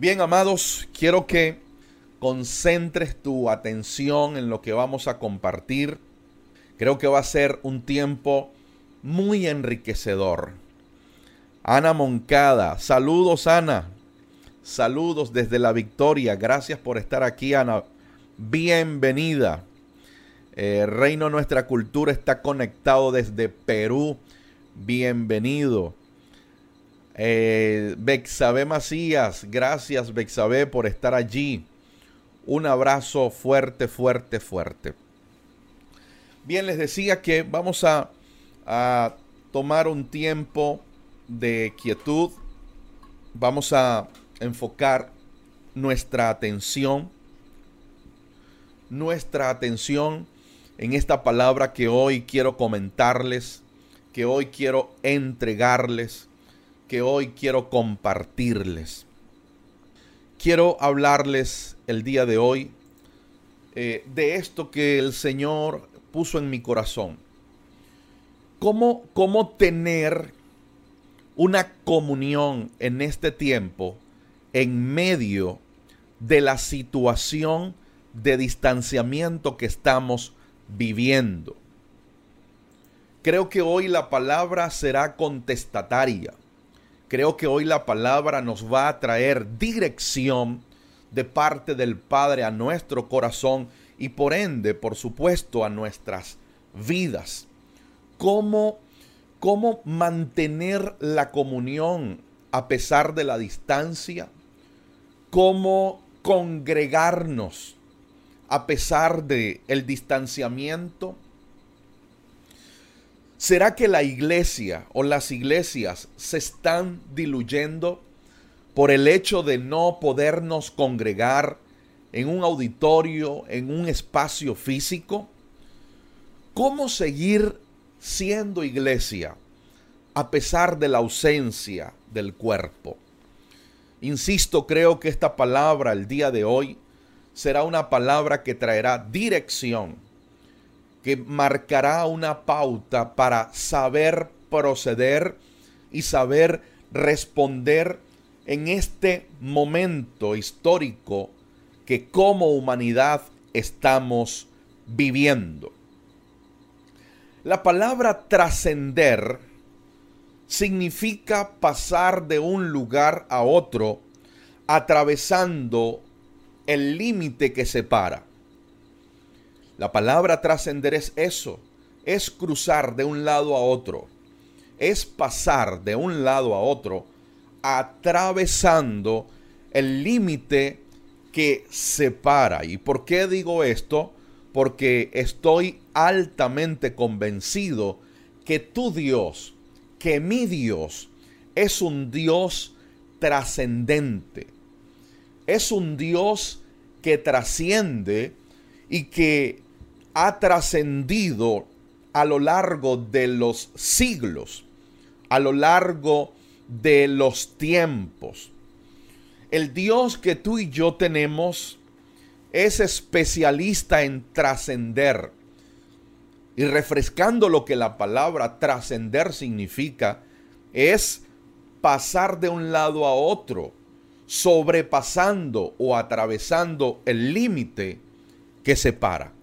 Bien, amados, quiero que concentres tu atención en lo que vamos a compartir. Creo que va a ser un tiempo muy enriquecedor. Ana Moncada, saludos Ana, saludos desde la victoria, gracias por estar aquí Ana, bienvenida. Eh, Reino Nuestra Cultura está conectado desde Perú, bienvenido. Eh, Bexabé Macías, gracias Bexabé por estar allí. Un abrazo fuerte, fuerte, fuerte. Bien, les decía que vamos a, a tomar un tiempo de quietud. Vamos a enfocar nuestra atención, nuestra atención en esta palabra que hoy quiero comentarles, que hoy quiero entregarles que hoy quiero compartirles. Quiero hablarles el día de hoy eh, de esto que el Señor puso en mi corazón. ¿Cómo, cómo tener una comunión en este tiempo en medio de la situación de distanciamiento que estamos viviendo. Creo que hoy la palabra será contestataria. Creo que hoy la palabra nos va a traer dirección de parte del Padre a nuestro corazón y por ende, por supuesto, a nuestras vidas. ¿Cómo, cómo mantener la comunión a pesar de la distancia? ¿Cómo congregarnos a pesar de el distanciamiento? ¿Será que la iglesia o las iglesias se están diluyendo por el hecho de no podernos congregar en un auditorio, en un espacio físico? ¿Cómo seguir siendo iglesia a pesar de la ausencia del cuerpo? Insisto, creo que esta palabra el día de hoy será una palabra que traerá dirección que marcará una pauta para saber proceder y saber responder en este momento histórico que como humanidad estamos viviendo. La palabra trascender significa pasar de un lugar a otro atravesando el límite que separa. La palabra trascender es eso, es cruzar de un lado a otro, es pasar de un lado a otro atravesando el límite que separa. ¿Y por qué digo esto? Porque estoy altamente convencido que tu Dios, que mi Dios, es un Dios trascendente. Es un Dios que trasciende y que ha trascendido a lo largo de los siglos, a lo largo de los tiempos. El Dios que tú y yo tenemos es especialista en trascender. Y refrescando lo que la palabra trascender significa, es pasar de un lado a otro, sobrepasando o atravesando el límite que separa.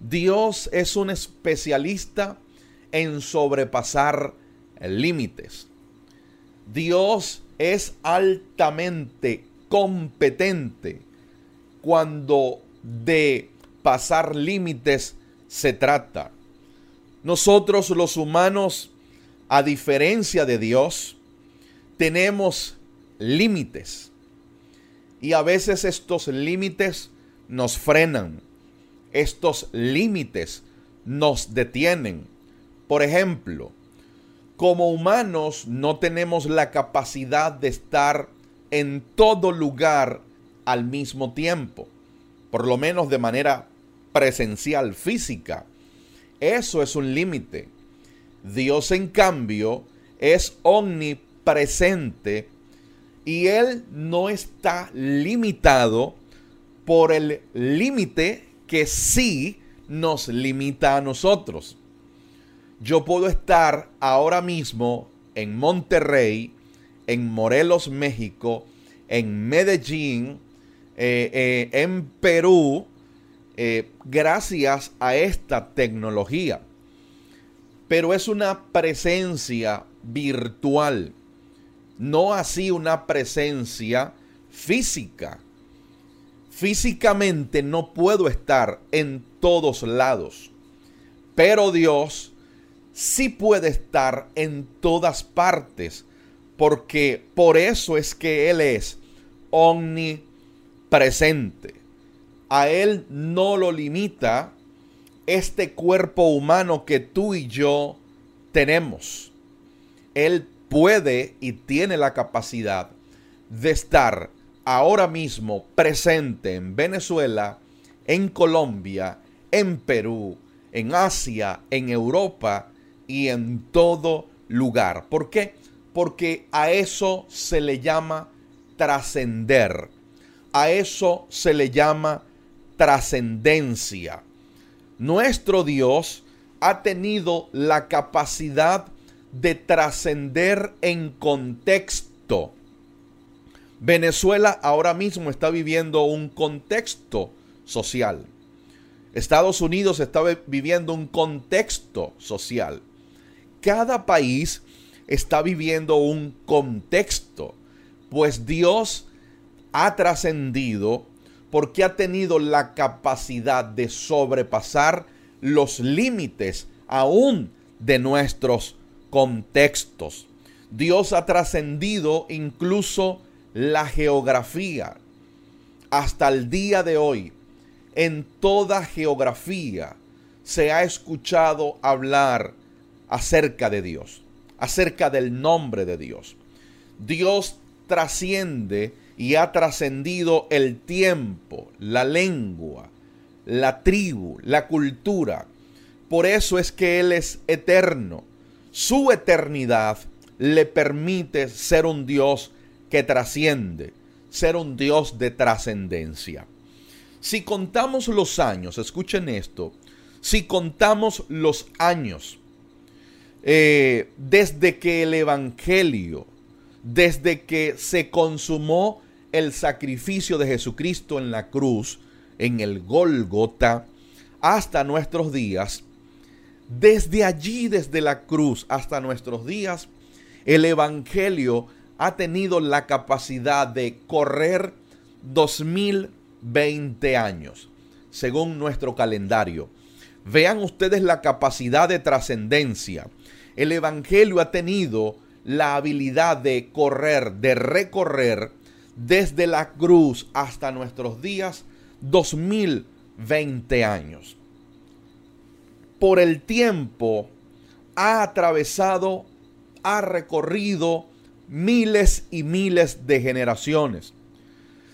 Dios es un especialista en sobrepasar límites. Dios es altamente competente cuando de pasar límites se trata. Nosotros los humanos, a diferencia de Dios, tenemos límites. Y a veces estos límites nos frenan estos límites nos detienen. Por ejemplo, como humanos no tenemos la capacidad de estar en todo lugar al mismo tiempo, por lo menos de manera presencial, física. Eso es un límite. Dios, en cambio, es omnipresente y Él no está limitado por el límite que sí nos limita a nosotros. Yo puedo estar ahora mismo en Monterrey, en Morelos, México, en Medellín, eh, eh, en Perú, eh, gracias a esta tecnología. Pero es una presencia virtual, no así una presencia física. Físicamente no puedo estar en todos lados, pero Dios sí puede estar en todas partes, porque por eso es que Él es omnipresente. A Él no lo limita este cuerpo humano que tú y yo tenemos. Él puede y tiene la capacidad de estar ahora mismo presente en Venezuela, en Colombia, en Perú, en Asia, en Europa y en todo lugar. ¿Por qué? Porque a eso se le llama trascender. A eso se le llama trascendencia. Nuestro Dios ha tenido la capacidad de trascender en contexto. Venezuela ahora mismo está viviendo un contexto social. Estados Unidos está viviendo un contexto social. Cada país está viviendo un contexto, pues Dios ha trascendido porque ha tenido la capacidad de sobrepasar los límites aún de nuestros contextos. Dios ha trascendido incluso la geografía. Hasta el día de hoy, en toda geografía se ha escuchado hablar acerca de Dios, acerca del nombre de Dios. Dios trasciende y ha trascendido el tiempo, la lengua, la tribu, la cultura. Por eso es que Él es eterno. Su eternidad le permite ser un Dios que trasciende, ser un Dios de trascendencia. Si contamos los años, escuchen esto, si contamos los años eh, desde que el Evangelio, desde que se consumó el sacrificio de Jesucristo en la cruz, en el Gólgota, hasta nuestros días, desde allí, desde la cruz hasta nuestros días, el Evangelio ha tenido la capacidad de correr 2020 años, según nuestro calendario. Vean ustedes la capacidad de trascendencia. El Evangelio ha tenido la habilidad de correr, de recorrer desde la cruz hasta nuestros días 2020 años. Por el tiempo ha atravesado, ha recorrido miles y miles de generaciones.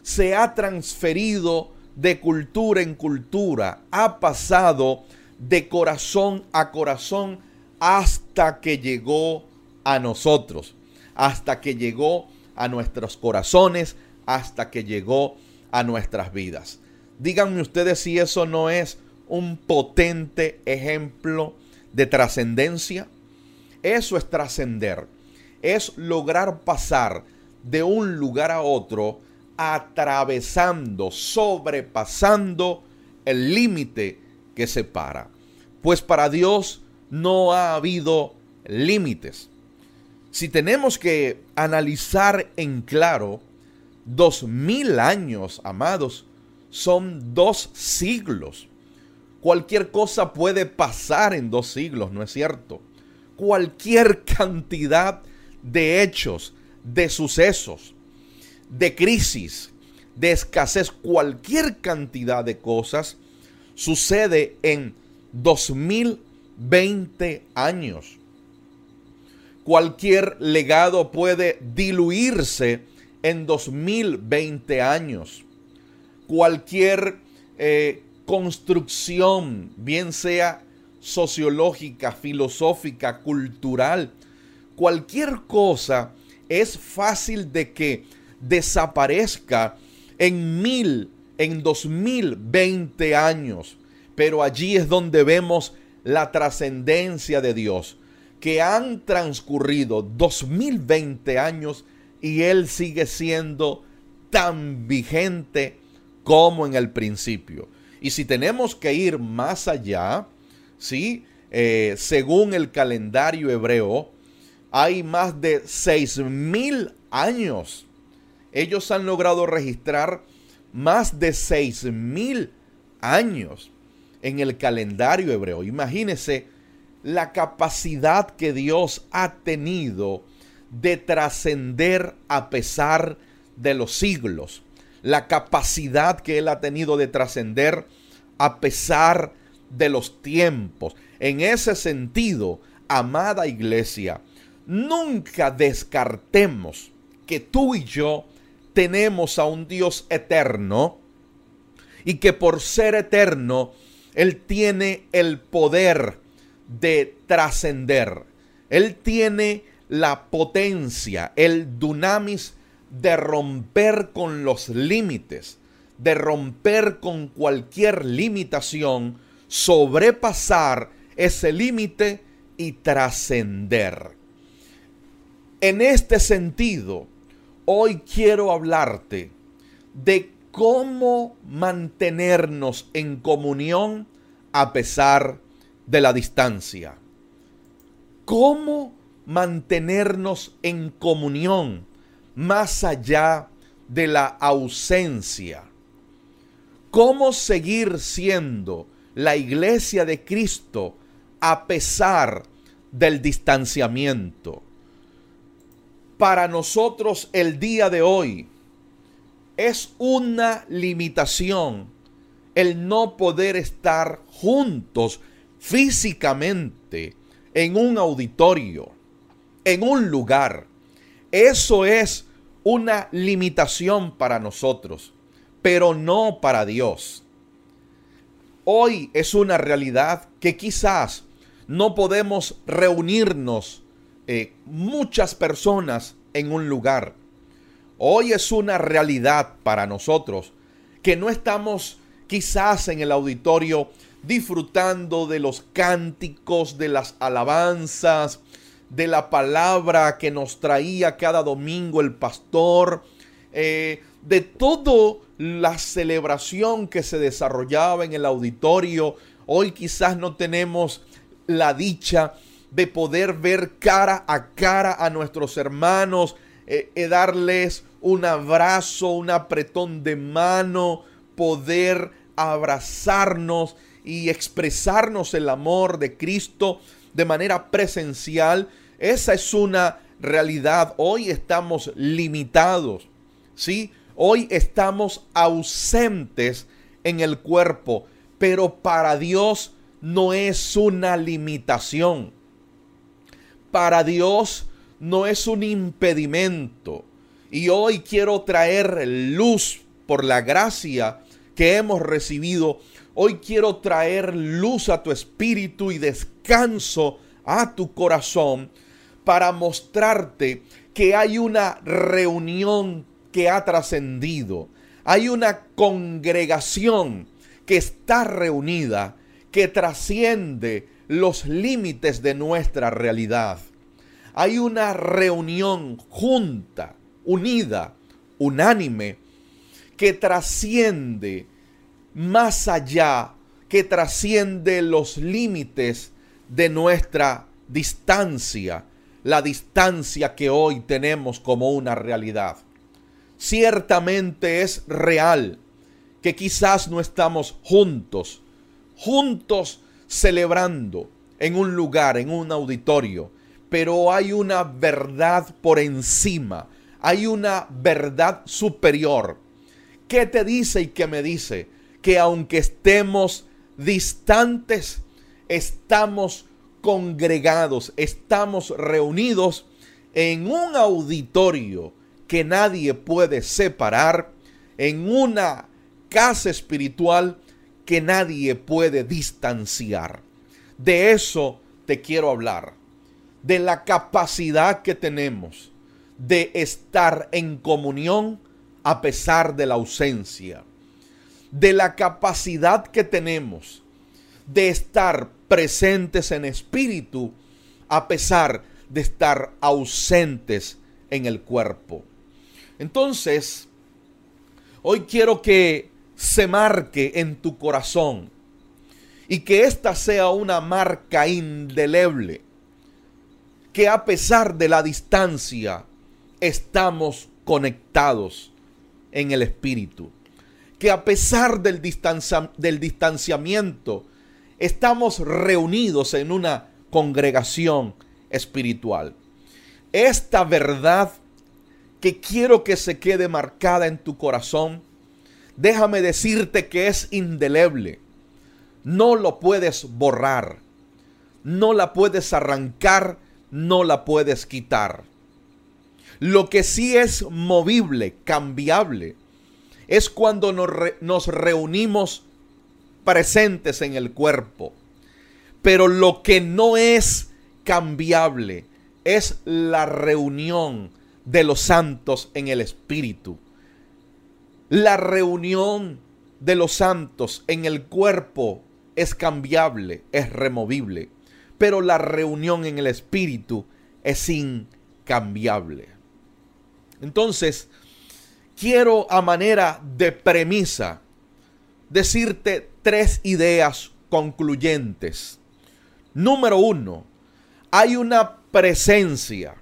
Se ha transferido de cultura en cultura, ha pasado de corazón a corazón hasta que llegó a nosotros, hasta que llegó a nuestros corazones hasta que llegó a nuestras vidas. Díganme ustedes si eso no es un potente ejemplo de trascendencia. Eso es trascender. Es lograr pasar de un lugar a otro atravesando, sobrepasando el límite que separa. Pues para Dios no ha habido límites. Si tenemos que analizar en claro, dos mil años, amados, son dos siglos. Cualquier cosa puede pasar en dos siglos, ¿no es cierto? Cualquier cantidad hechos, de sucesos, de crisis, de escasez, cualquier cantidad de cosas sucede en 2020 años cualquier legado puede diluirse en 2020 años. Cualquier eh, construcción, bien sea sociológica, filosófica, cultural, cualquier cosa es fácil de que desaparezca en mil, en 2020 años. Pero allí es donde vemos la trascendencia de Dios que han transcurrido 2020 años y Él sigue siendo tan vigente como en el principio. Y si tenemos que ir más allá, ¿sí? Eh, según el calendario hebreo, hay más de seis mil años. Ellos han logrado registrar más de seis mil años en el calendario hebreo. Imagínense la capacidad que Dios ha tenido de trascender a pesar de los siglos. La capacidad que Él ha tenido de trascender a pesar de los tiempos. En ese sentido, amada iglesia, nunca descartemos que tú y yo tenemos a un Dios eterno y que por ser eterno, Él tiene el poder de trascender. Él tiene la potencia, el dunamis de romper con los límites, de romper con cualquier limitación, sobrepasar ese límite y trascender. En este sentido, hoy quiero hablarte de cómo mantenernos en comunión a pesar de la distancia. ¿Cómo mantenernos en comunión más allá de la ausencia? ¿Cómo seguir siendo la iglesia de Cristo a pesar del distanciamiento? Para nosotros el día de hoy es una limitación el no poder estar juntos físicamente en un auditorio, en un lugar. Eso es una limitación para nosotros, pero no para Dios. Hoy es una realidad que quizás no podemos reunirnos eh, muchas personas en un lugar. Hoy es una realidad para nosotros que no estamos quizás en el auditorio disfrutando de los cánticos, de las alabanzas, de la palabra que nos traía cada domingo el pastor, eh, de toda la celebración que se desarrollaba en el auditorio. Hoy quizás no tenemos la dicha de poder ver cara a cara a nuestros hermanos, eh, eh, darles un abrazo, un apretón de mano, poder abrazarnos y expresarnos el amor de Cristo de manera presencial. Esa es una realidad. Hoy estamos limitados, ¿sí? Hoy estamos ausentes en el cuerpo, pero para Dios no es una limitación. Para Dios no es un impedimento. Y hoy quiero traer luz por la gracia que hemos recibido Hoy quiero traer luz a tu espíritu y descanso a tu corazón para mostrarte que hay una reunión que ha trascendido. Hay una congregación que está reunida, que trasciende los límites de nuestra realidad. Hay una reunión junta, unida, unánime, que trasciende más allá, que trasciende los límites de nuestra distancia, la distancia que hoy tenemos como una realidad. Ciertamente es real que quizás no estamos juntos, juntos celebrando en un lugar, en un auditorio, pero hay una verdad por encima, hay una verdad superior. ¿Qué te dice y qué me dice? que aunque estemos distantes, estamos congregados, estamos reunidos en un auditorio que nadie puede separar, en una casa espiritual que nadie puede distanciar. De eso te quiero hablar, de la capacidad que tenemos de estar en comunión a pesar de la ausencia de la capacidad que tenemos de estar presentes en espíritu a pesar de estar ausentes en el cuerpo. Entonces, Hoy quiero que se marque en tu corazón y que esta sea una marca indeleble, que a pesar de la distancia estamos conectados en el Espíritu, que a pesar del, del distanciamiento estamos reunidos en una congregación espiritual. Esta verdad que quiero que se quede marcada en tu corazón, déjame decirte que es indeleble no lo puedes borrar, no la puedes arrancar, no la puedes quitar. Lo que sí es movible, cambiable, es cuando nos, reunimos presentes en el cuerpo. Pero lo que no es cambiable es la reunión de los santos en el Espíritu. La reunión de los santos en el cuerpo es cambiable, es removible, pero la reunión en el Espíritu es incambiable. Entonces, quiero a manera de premisa decirte tres ideas concluyentes. Número uno, hay una presencia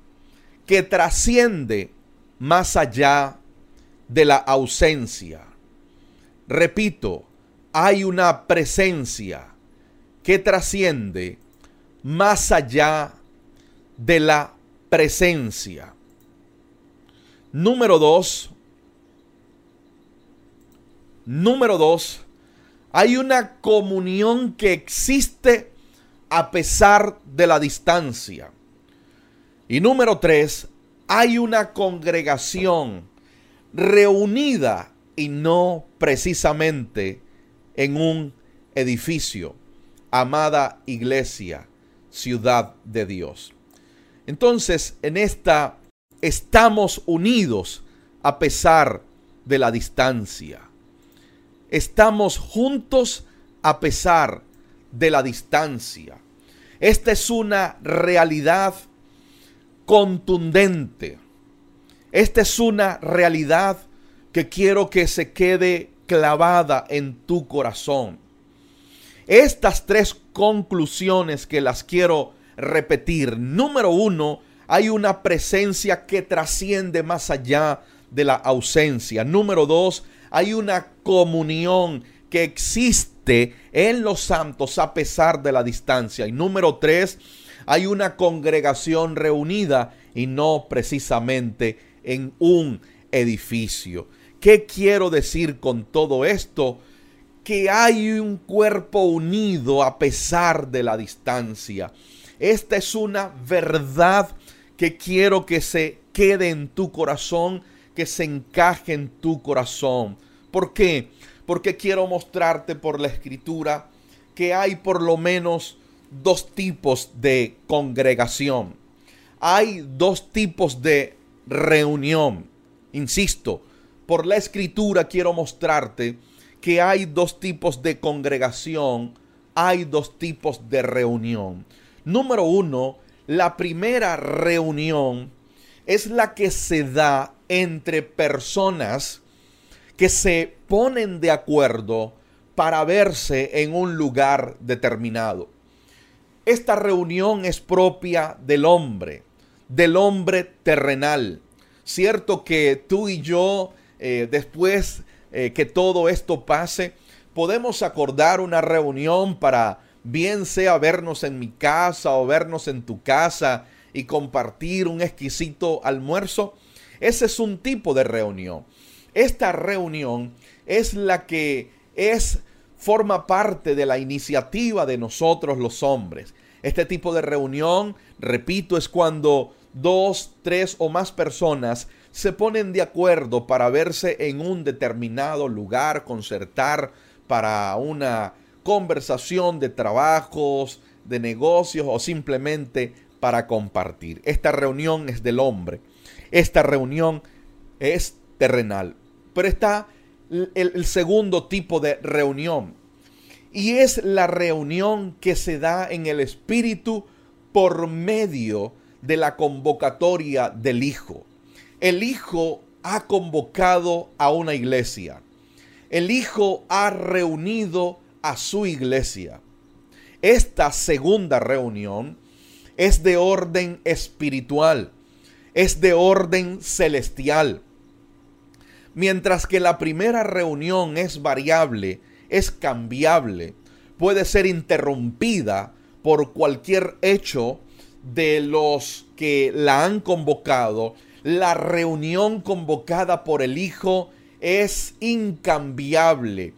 que trasciende más allá de la ausencia. Repito, hay una presencia que trasciende más allá de la presencia. Número dos. Número dos. Hay una comunión que existe a pesar de la distancia. Y número tres. Hay una congregación reunida y no precisamente en un edificio, amada iglesia, ciudad de Dios. Entonces, en esta estamos unidos a pesar de la distancia. Estamos juntos a pesar de la distancia. Esta es una realidad contundente. Esta es una realidad que quiero que se quede clavada en tu corazón. Estas tres conclusiones que las quiero repetir. Número uno, hay una presencia que trasciende más allá de la ausencia. Número dos, hay una comunión que existe en los santos a pesar de la distancia. Y número tres, hay una congregación reunida y no precisamente en un edificio. ¿Qué quiero decir con todo esto? Que hay un cuerpo unido a pesar de la distancia. Esta es una verdad que quiero que se quede en tu corazón, que se encaje en tu corazón. ¿Por qué? Porque quiero mostrarte por la escritura que hay por lo menos dos tipos de congregación. Hay dos tipos de reunión. Insisto, por la escritura quiero mostrarte que hay dos tipos de congregación, hay dos tipos de reunión. Número uno, la primera reunión es la que se da entre personas que se ponen de acuerdo para verse en un lugar determinado. Esta reunión es propia del hombre, del hombre terrenal. Cierto que tú y yo eh, después eh, que todo esto pase, podemos acordar una reunión para bien sea vernos en mi casa o vernos en tu casa y compartir un exquisito almuerzo. Ese es un tipo de reunión. Esta reunión es la que es forma parte de la iniciativa de nosotros los hombres. Este tipo de reunión, repito, es cuando dos, tres o más personas se ponen de acuerdo para verse en un determinado lugar, concertar para una conversación de trabajos, de negocios o simplemente para compartir. Esta reunión es del hombre. Esta reunión es terrenal. Pero está el, segundo tipo de reunión. Y es la reunión que se da en el Espíritu por medio de la convocatoria del Hijo. El Hijo ha convocado a una iglesia. El Hijo ha reunido a su iglesia. Esta segunda reunión es de orden espiritual, es de orden celestial. Mientras que la primera reunión es variable, es cambiable, puede ser interrumpida por cualquier hecho de los que la han convocado, la reunión convocada por el Hijo es incambiable.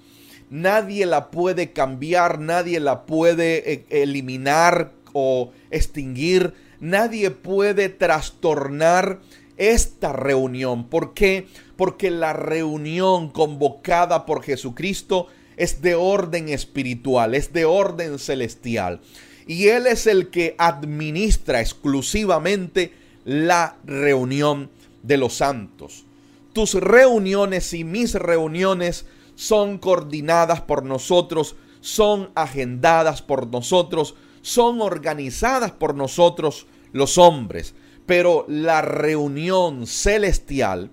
Nadie la puede cambiar, nadie la puede eh, eliminar o extinguir, nadie puede trastornar esta reunión. ¿Por qué? Porque la reunión convocada por Jesucristo es de orden espiritual, es de orden celestial. Y Él es el que administra exclusivamente la reunión de los santos. Tus reuniones y mis reuniones son coordinadas por nosotros, son agendadas por nosotros, son organizadas por nosotros los hombres. Pero la reunión celestial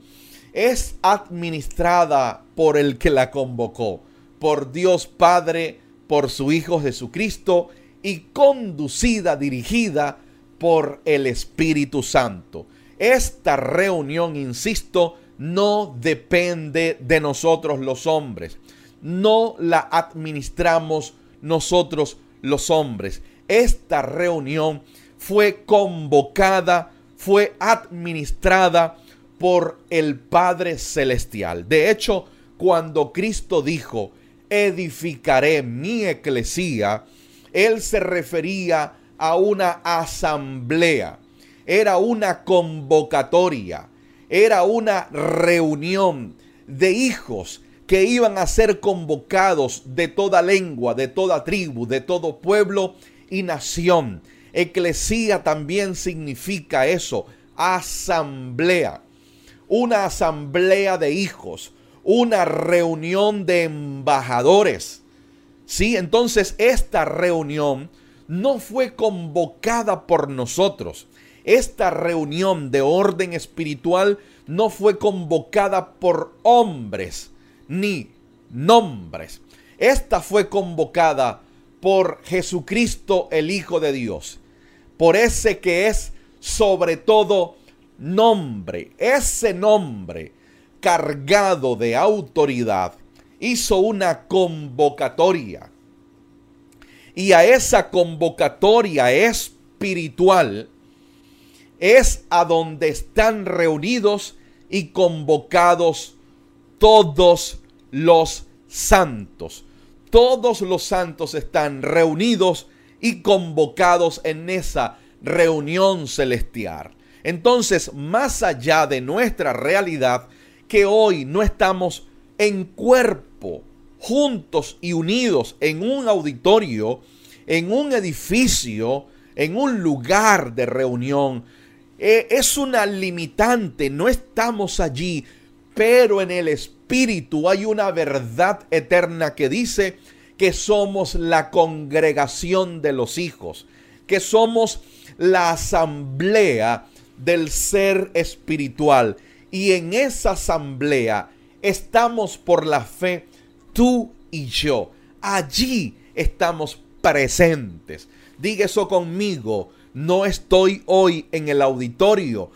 es administrada por el que la convocó, por Dios Padre, por su Hijo Jesucristo y conducida, dirigida por el Espíritu Santo. Esta reunión, insisto, no depende de nosotros los hombres. No la administramos nosotros los hombres. Esta reunión fue convocada, fue administrada por el Padre Celestial. De hecho, cuando Cristo dijo, edificaré mi eclesía, Él se refería a una asamblea, era una convocatoria, era una reunión de hijos que iban a ser convocados de toda lengua, de toda tribu, de todo pueblo y nación. Eclesía también significa eso, asamblea. Una asamblea de hijos, una reunión de embajadores. Sí, entonces esta reunión no fue convocada por nosotros. Esta reunión de orden espiritual no fue convocada por hombres ni nombres. Esta fue convocada por Jesucristo el Hijo de Dios, por ese que es sobre todo nombre. Ese nombre cargado de autoridad hizo una convocatoria y a esa convocatoria espiritual es a donde están reunidos y convocados todos los santos. Todos los santos están reunidos y convocados en esa reunión celestial. Entonces, más allá de nuestra realidad, que hoy no estamos en cuerpo, juntos y unidos en un auditorio, en un edificio, en un lugar de reunión, eh, es una limitante, no estamos allí, pero en el Espíritu hay una verdad eterna que dice que somos la congregación de los hijos, que somos la asamblea del ser espiritual. Y en esa asamblea estamos por la fe tú y yo. Allí estamos presentes. Diga eso conmigo. No estoy hoy en el auditorio,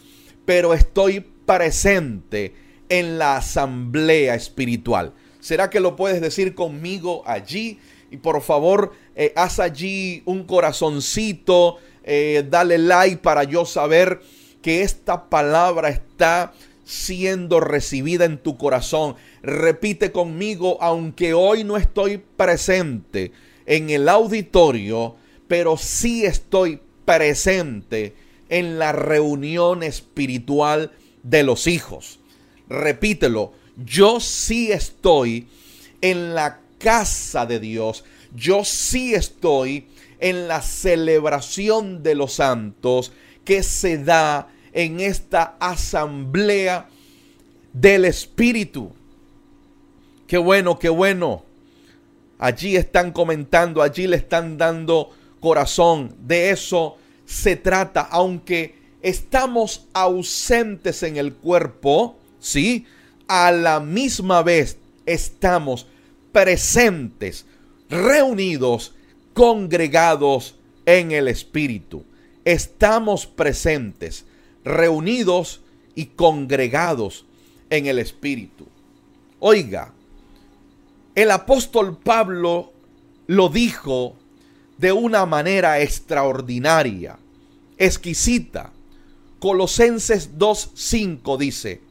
pero estoy presente en la asamblea espiritual. ¿Será que lo puedes decir conmigo allí? Y por favor, eh, haz allí un corazoncito, eh, dale like para yo saber que esta palabra está siendo recibida en tu corazón. Repite conmigo, aunque hoy no estoy presente en el auditorio, pero sí estoy presente en la reunión espiritual de los hijos. Repítelo, yo sí estoy en la casa de Dios, yo sí estoy en la celebración de los santos que se da en esta asamblea del Espíritu. Qué bueno, qué bueno. Allí están comentando, allí le están dando corazón. De eso se trata, aunque estamos ausentes en el cuerpo, ¿sí? A la misma vez estamos presentes, reunidos, congregados en el Espíritu. Estamos presentes, reunidos y congregados en el Espíritu. Oiga, el apóstol Pablo lo dijo de una manera extraordinaria, exquisita. Colosenses 2.5 dice,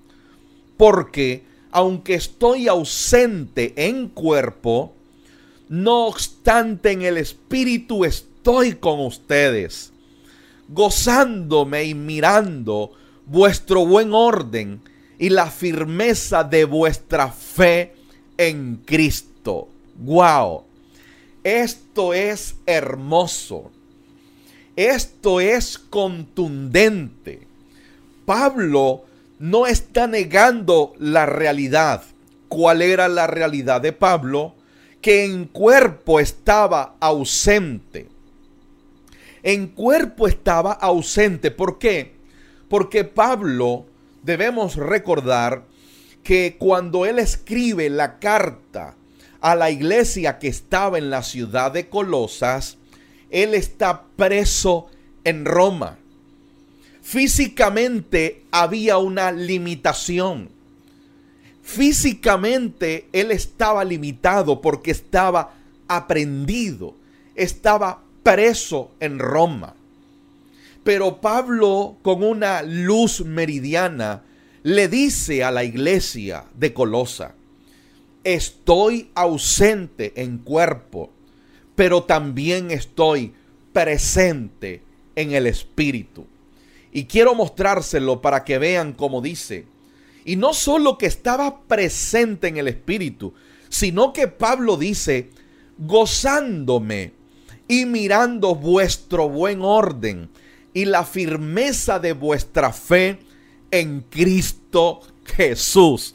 porque aunque estoy ausente en cuerpo, no obstante en el espíritu estoy con ustedes, gozándome y mirando vuestro buen orden y la firmeza de vuestra fe en Cristo. ¡Wow! Esto es hermoso. Esto es contundente. Pablo no está negando la realidad. ¿Cuál era la realidad de Pablo? Que en cuerpo estaba ausente. En cuerpo estaba ausente. ¿Por qué? Porque Pablo, debemos recordar que cuando él escribe la carta a la iglesia que estaba en la ciudad de Colosas, él está preso en Roma. Físicamente había una limitación. Físicamente él estaba limitado porque estaba aprendido, estaba preso en Roma. Pero Pablo, con una luz meridiana, le dice a la iglesia de Colosa, estoy ausente en cuerpo, pero también estoy presente en el espíritu. Y quiero mostrárselo para que vean cómo dice. Y no solo que estaba presente en el Espíritu, sino que Pablo dice, gozándome y mirando vuestro buen orden y la firmeza de vuestra fe en Cristo Jesús.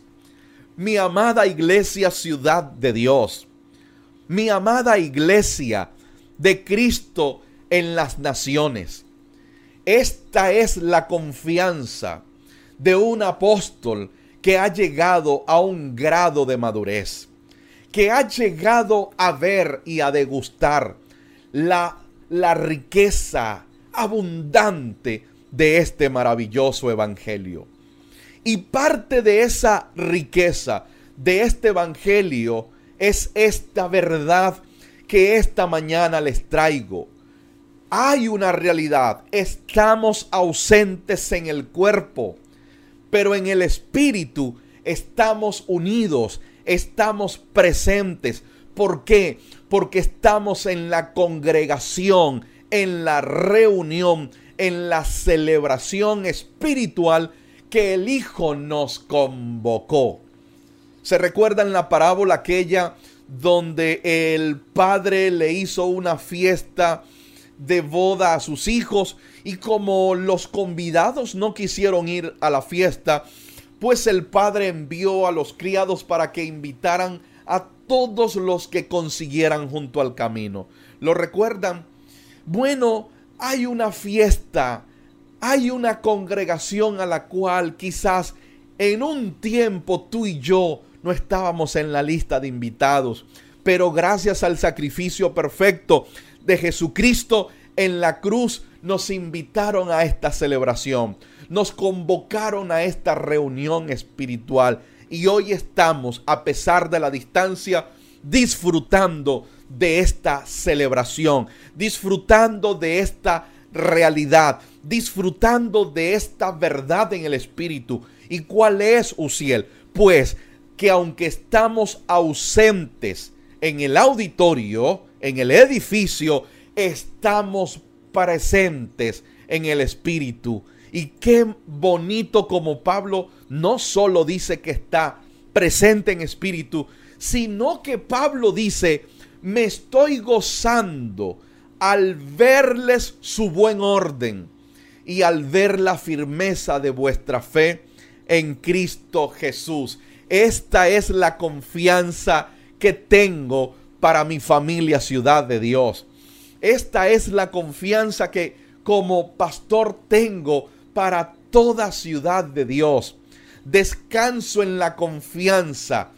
Mi amada iglesia, ciudad de Dios. Mi amada iglesia de Cristo en las naciones. Esta es la confianza de un apóstol que ha llegado a un grado de madurez, que ha llegado a ver y a degustar la, la riqueza abundante de este maravilloso evangelio. Y parte de esa riqueza de este evangelio es esta verdad que esta mañana les traigo hay una realidad. Estamos ausentes en el cuerpo, pero en el espíritu estamos unidos, estamos presentes. ¿Por qué? Porque estamos en la congregación, en la reunión, en la celebración espiritual que el Hijo nos convocó. ¿Se recuerdan la parábola aquella donde el Padre le hizo una fiesta? de boda a sus hijos y como los convidados no quisieron ir a la fiesta, pues el padre envió a los criados para que invitaran a todos los que consiguieran junto al camino. ¿Lo recuerdan? Bueno, hay una fiesta, hay una congregación a la cual quizás en un tiempo tú y yo no estábamos en la lista de invitados, pero gracias al sacrificio perfecto de Jesucristo en la cruz nos invitaron a esta celebración, nos convocaron a esta reunión espiritual y hoy estamos, a pesar de la distancia, disfrutando de esta celebración, disfrutando de esta realidad, disfrutando de esta verdad en el Espíritu. ¿Y cuál es, Uciel? Pues que aunque estamos ausentes en el auditorio, en el edificio, estamos presentes en el Espíritu. Y qué bonito como Pablo no solo dice que está presente en espíritu, sino que Pablo dice, me estoy gozando al verles su buen orden y al ver la firmeza de vuestra fe en Cristo Jesús. Esta es la confianza que tengo para mi familia, ciudad de Dios. Esta es la confianza que como pastor tengo para toda ciudad de Dios. descanso en la confianza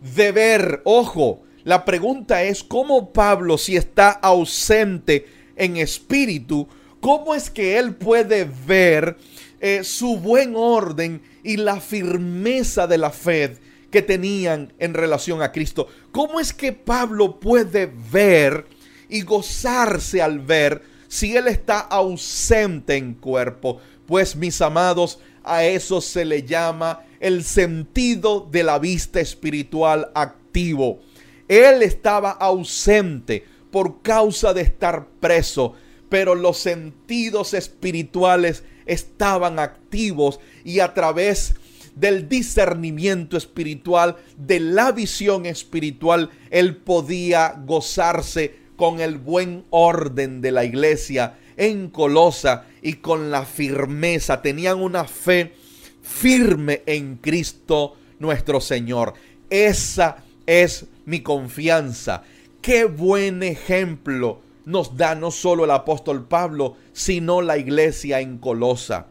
de ver, ojo, la pregunta es cómo Pablo, si está ausente en espíritu, cómo es que él puede ver eh, su buen orden y la firmeza de la fe que tenían en relación a Cristo. ¿Cómo es que Pablo puede ver y gozarse al ver si él está ausente en cuerpo? Pues mis amados, a eso se le llama el sentido de la vista espiritual activo. Él estaba ausente por causa de estar preso, pero los sentidos espirituales estaban activos y a través del discernimiento espiritual, de la visión espiritual, él podía gozarse con el buen orden de la iglesia en Colosa y con la firmeza. Tenían una fe firme en Cristo nuestro Señor. Esa es mi confianza. Qué buen ejemplo nos da no solo el apóstol Pablo, sino la iglesia en Colosa.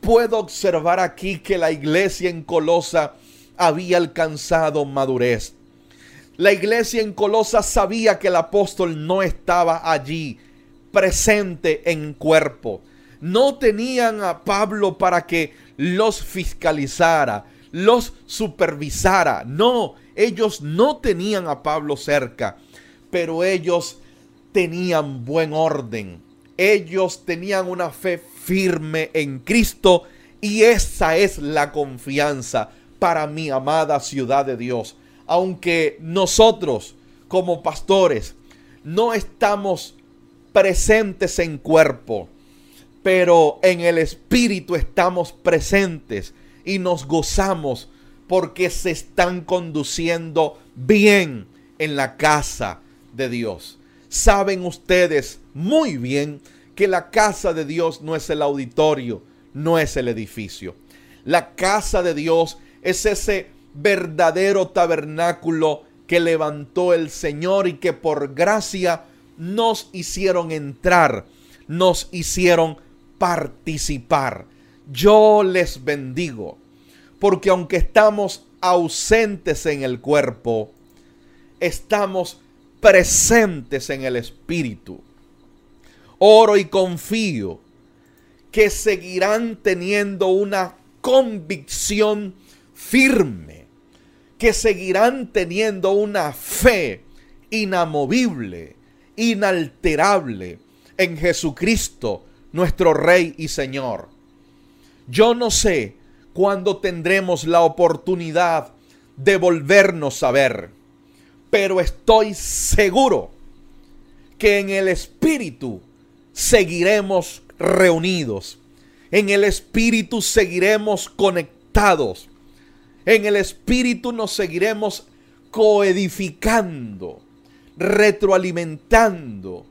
Puedo observar aquí que la iglesia en Colosa había alcanzado madurez. La iglesia en Colosa sabía que el apóstol no estaba allí, presente en cuerpo. No tenían a Pablo para que los fiscalizara, los supervisara. No, ellos no tenían a Pablo cerca, pero ellos tenían buen orden. Ellos tenían una fe firme en Cristo y esa es la confianza para mi amada ciudad de Dios. Aunque nosotros como pastores no estamos presentes en cuerpo, pero en el espíritu estamos presentes y nos gozamos porque se están conduciendo bien en la casa de Dios. Saben ustedes muy bien que la casa de Dios no es el auditorio, no es el edificio. La casa de Dios es ese verdadero tabernáculo que levantó el Señor y que por gracia nos hicieron entrar, nos hicieron participar. Yo les bendigo porque aunque estamos ausentes en el cuerpo, estamos presentes en el espíritu. Oro y confío que seguirán teniendo una convicción firme, que seguirán teniendo una fe inamovible, inalterable en Jesucristo, nuestro Rey y Señor. Yo no sé cuando tendremos la oportunidad de volvernos a ver. Pero estoy seguro que en el Espíritu seguiremos reunidos. En el Espíritu seguiremos conectados. En el Espíritu nos seguiremos coedificando, retroalimentando.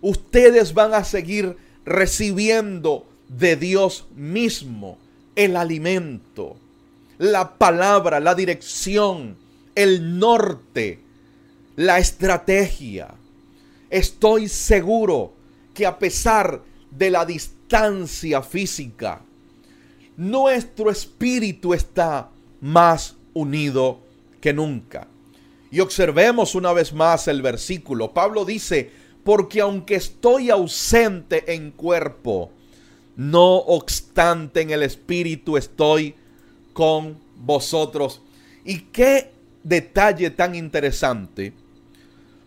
Ustedes van a seguir recibiendo de Dios mismo el alimento, la palabra, la dirección, el norte, la estrategia. Estoy seguro que a pesar de la distancia física, nuestro espíritu está más unido que nunca. Y observemos una vez más el versículo. Pablo dice, porque aunque estoy ausente en cuerpo, no obstante en el Espíritu estoy con vosotros. Y qué detalle tan interesante.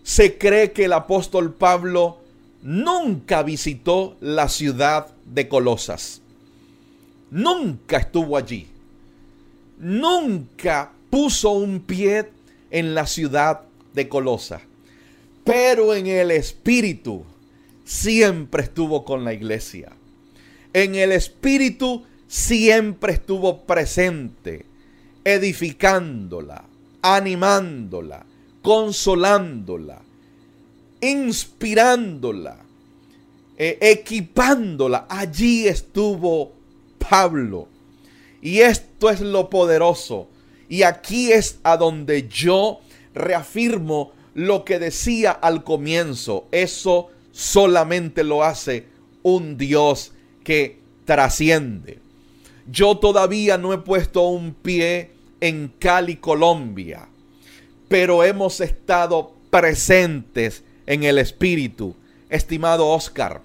Se cree que el apóstol Pablo nunca visitó la ciudad de Colosas. Nunca estuvo allí. Nunca puso un pie en la ciudad de Colosas. Pero en el espíritu siempre estuvo con la iglesia en el Espíritu siempre estuvo presente, edificándola, animándola, consolándola, inspirándola, eh, equipándola. Allí estuvo Pablo. Y esto es lo poderoso. Y aquí es a donde yo reafirmo lo que decía al comienzo. Eso solamente lo hace un Dios que trasciende. Yo todavía no he puesto un pie en Cali, Colombia, pero hemos estado presentes en el Espíritu, estimado Oscar.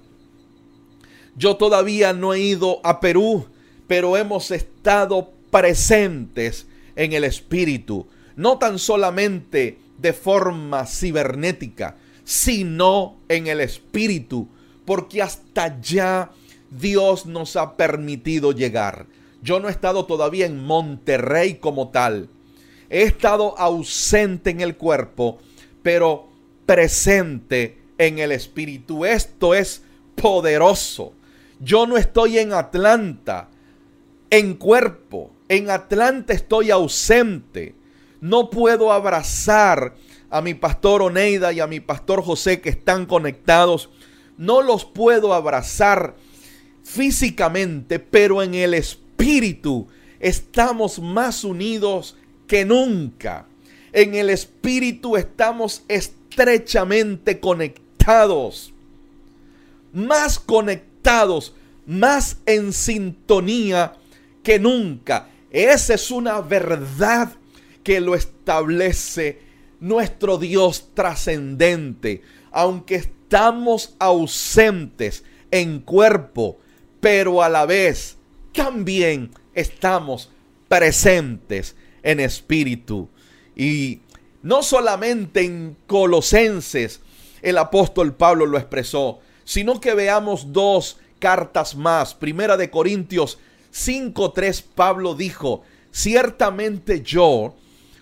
Yo todavía no he ido a Perú, pero hemos estado presentes en el Espíritu, no tan solamente de forma cibernética, sino en el Espíritu, porque hasta allá Dios nos ha permitido llegar. Yo no he estado todavía en Monterrey como tal. He estado ausente en el cuerpo, pero presente en el Espíritu. Esto es poderoso. Yo no estoy en Atlanta en cuerpo. En Atlanta estoy ausente. No puedo abrazar a mi pastor Oneida y a mi pastor José que están conectados. No los puedo abrazar físicamente, pero en el espíritu estamos más unidos que nunca. En el espíritu estamos estrechamente conectados. Más conectados, más en sintonía que nunca. Esa es una verdad que lo establece nuestro Dios trascendente. Aunque estamos ausentes en cuerpo, pero a la vez también estamos presentes en espíritu. Y no solamente en Colosenses el apóstol Pablo lo expresó, sino que veamos dos cartas más. Primera de Corintios 5.3 Pablo dijo, ciertamente yo,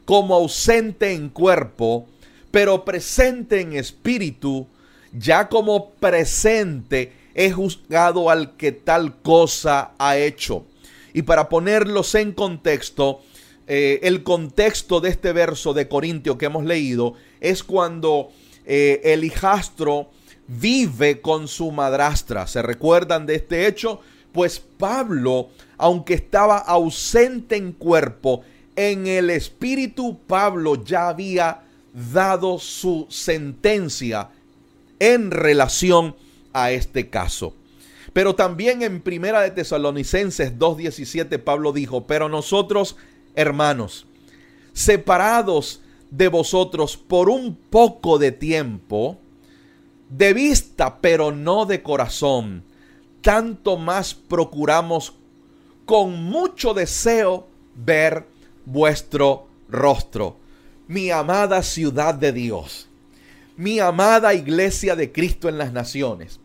como ausente en cuerpo, pero presente en espíritu, ya como presente he juzgado al que tal cosa ha hecho. Y para ponerlos en contexto, eh, el contexto de este verso de Corintio que hemos leído es cuando eh, el hijastro vive con su madrastra. ¿Se recuerdan de este hecho? Pues Pablo, aunque estaba ausente en cuerpo, en el espíritu Pablo ya había dado su sentencia en relación a este caso. Pero también en Primera de Tesalonicenses 2:17 Pablo dijo, "Pero nosotros, hermanos, separados de vosotros por un poco de tiempo, de vista, pero no de corazón, tanto más procuramos con mucho deseo ver vuestro rostro. Mi amada ciudad de Dios, mi amada iglesia de Cristo en las naciones,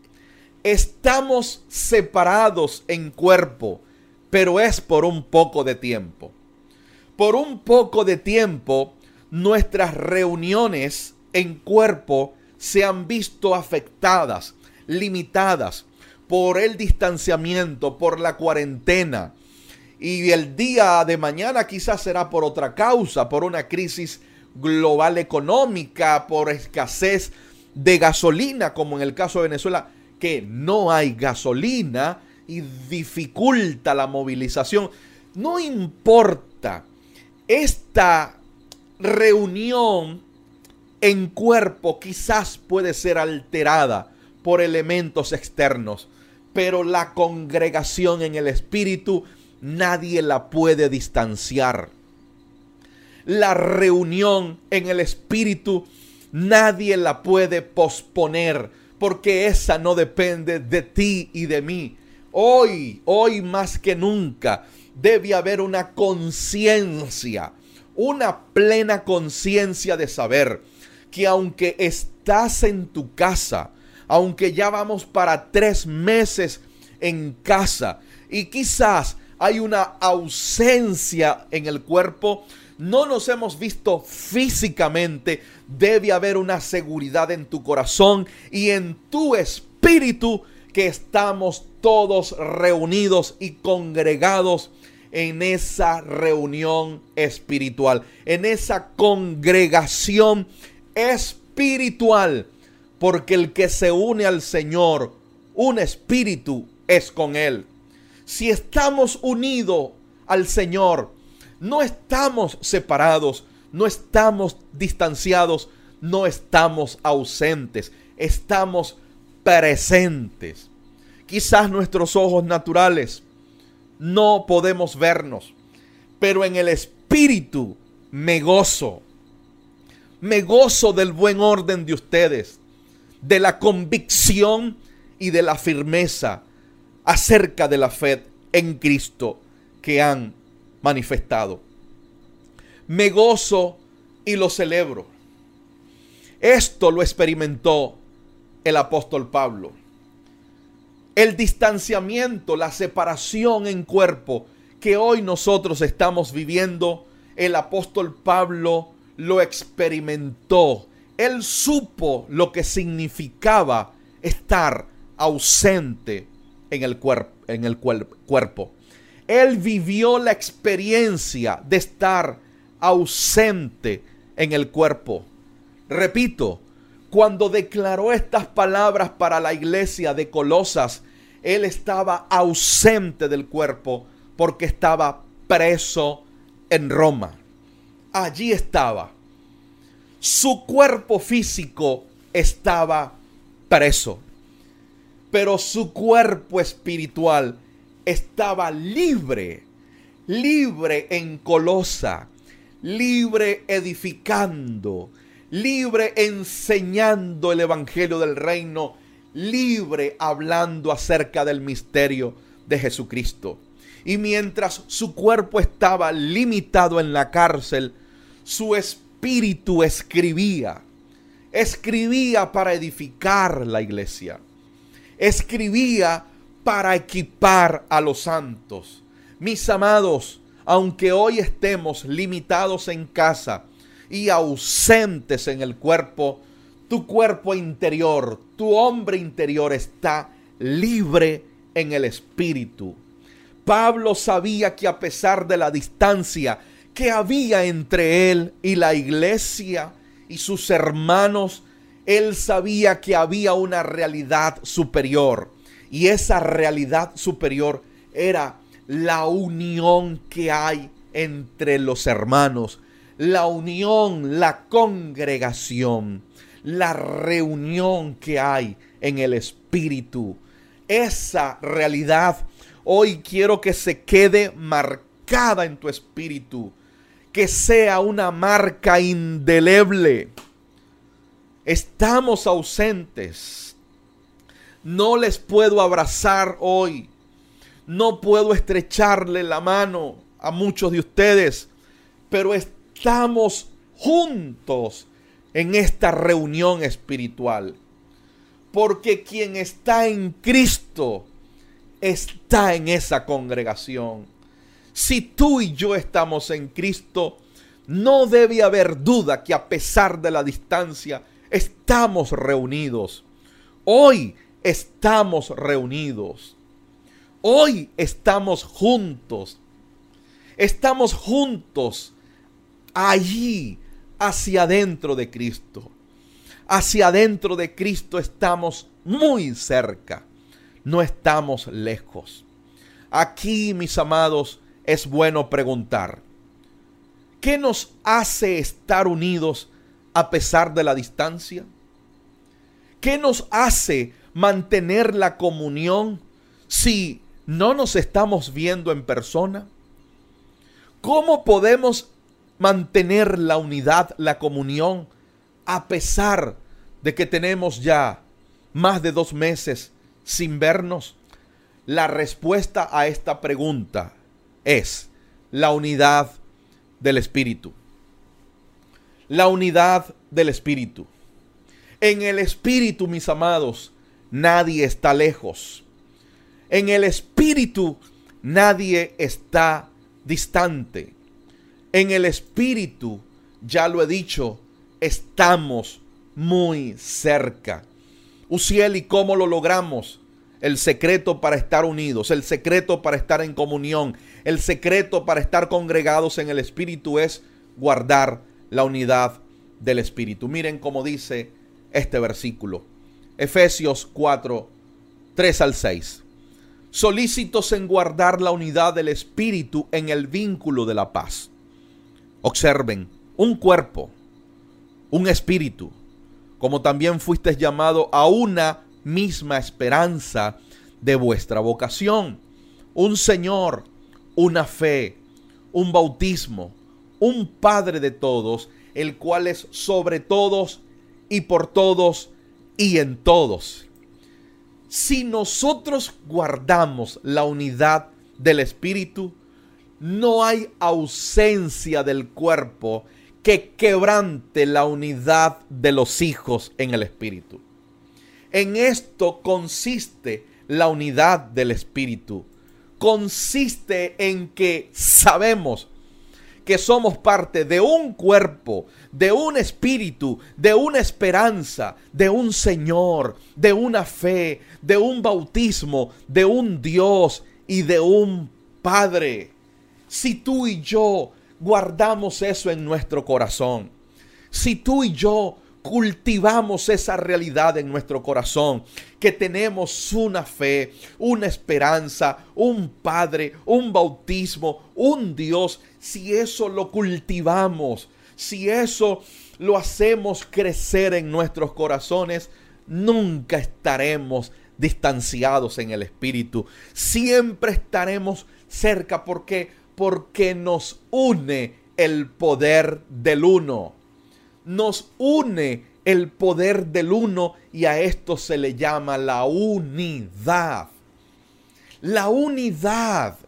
estamos separados en cuerpo, pero es por un poco de tiempo. Por un poco de tiempo, nuestras reuniones en cuerpo se han visto afectadas, limitadas por el distanciamiento, por la cuarentena. Y el día de mañana quizás será por otra causa, por una crisis global económica, por escasez de gasolina, como en el caso de Venezuela, que no hay gasolina y dificulta la movilización. No importa, esta reunión en cuerpo quizás puede ser alterada por elementos externos, pero la congregación en el espíritu nadie la puede distanciar. La reunión en el espíritu nadie la puede posponer, porque esa no depende de ti y de mí. Hoy, hoy más que nunca, debe haber una conciencia, una plena conciencia de saber que aunque estás en tu casa, aunque ya vamos para tres meses en casa y quizás hay una ausencia en el cuerpo, no nos hemos visto físicamente, debe haber una seguridad en tu corazón y en tu espíritu que estamos todos reunidos y congregados en esa reunión espiritual, en esa congregación espiritual, porque el que se une al Señor, un espíritu es con Él. Si estamos unidos al Señor, no estamos separados, no estamos distanciados, no estamos ausentes, estamos presentes. Quizás nuestros ojos naturales no podemos vernos, pero en el espíritu me gozo. Me gozo del buen orden de ustedes, de la convicción y de la firmeza acerca de la fe en Cristo que han manifestado. Me gozo y lo celebro. Esto lo experimentó el apóstol Pablo. El distanciamiento, la separación en cuerpo que hoy nosotros estamos viviendo, el apóstol Pablo lo experimentó. Él supo lo que significaba estar ausente en el, en el cuerpo. Él vivió la experiencia de estar ausente en el cuerpo. Repito, cuando declaró estas palabras para la iglesia de Colosas, él estaba ausente del cuerpo porque estaba preso en Roma. Allí estaba. Su cuerpo físico estaba preso, pero su cuerpo espiritual estaba libre, libre en Colosa, libre edificando, libre enseñando el Evangelio del Reino, libre hablando acerca del misterio de Jesucristo. Y mientras su cuerpo estaba limitado en la cárcel, su espíritu escribía. Escribía para edificar la iglesia. Escribía para equipar a los santos. Mis amados, aunque hoy estemos limitados en casa, y ausentes en el cuerpo, tu cuerpo interior, tu hombre interior está libre en el espíritu. Pablo sabía que a pesar de la distancia que había entre él y la iglesia y sus hermanos, él sabía que había una realidad superior. Y esa realidad superior era la unión que hay entre los hermanos la unión, la congregación, la reunión que hay en el Espíritu. Esa realidad hoy quiero que se quede marcada en tu espíritu, que sea una marca indeleble. Estamos ausentes. No les puedo abrazar hoy. No puedo estrecharle la mano a muchos de ustedes, pero estamos juntos en esta reunión espiritual. Porque quien está en Cristo está en esa congregación. Si tú y yo estamos en Cristo, no debe haber duda que a pesar de la distancia, estamos reunidos. Hoy estamos reunidos. Hoy estamos juntos. Estamos juntos allí, hacia adentro de Cristo. Hacia adentro de Cristo estamos muy cerca, no estamos lejos. Aquí, mis amados, es bueno preguntar, ¿qué nos hace estar unidos a pesar de la distancia? ¿Qué nos hace mantener la comunión si no nos estamos viendo en persona? ¿Cómo podemos mantener la unidad, la comunión, a pesar de que tenemos ya más de dos meses sin vernos? La respuesta a esta pregunta es la unidad del Espíritu. La unidad del Espíritu. En el Espíritu, mis amados, nadie está lejos. En el Espíritu, nadie está distante. En el Espíritu, ya lo he dicho, estamos muy cerca. Uciel, ¿y cómo lo logramos? El secreto para estar unidos, el secreto para estar en comunión, el secreto para estar congregados en el Espíritu es guardar la unidad del Espíritu. Miren cómo dice este versículo. Efesios 4, 3 al 6. Solícitos en guardar la unidad del Espíritu en el vínculo de la paz. Observen, un cuerpo, un espíritu, como también fuiste llamado a una misma esperanza de vuestra vocación, un Señor, una fe, un bautismo, un Padre de todos, el cual es sobre todos y por todos y en todos. Si nosotros guardamos la unidad del Espíritu, no hay ausencia del cuerpo que quebrante la unidad de los hijos en el Espíritu. En esto consiste la unidad del Espíritu. Consiste en que sabemos que somos parte de un cuerpo, de un espíritu, de una esperanza, de un Señor, de una fe, de un bautismo, de un Dios y de un Padre. Si tú y yo guardamos eso en nuestro corazón, si tú y yo cultivamos esa realidad en nuestro corazón, que tenemos una fe, una esperanza, un Padre, un bautismo, un Dios, si eso lo cultivamos, si eso lo hacemos crecer en nuestros corazones, nunca estaremos distanciados en el Espíritu. Siempre estaremos cerca porque porque nos une el poder del uno. Nos une el poder del uno y a esto se le llama la unidad. La unidad.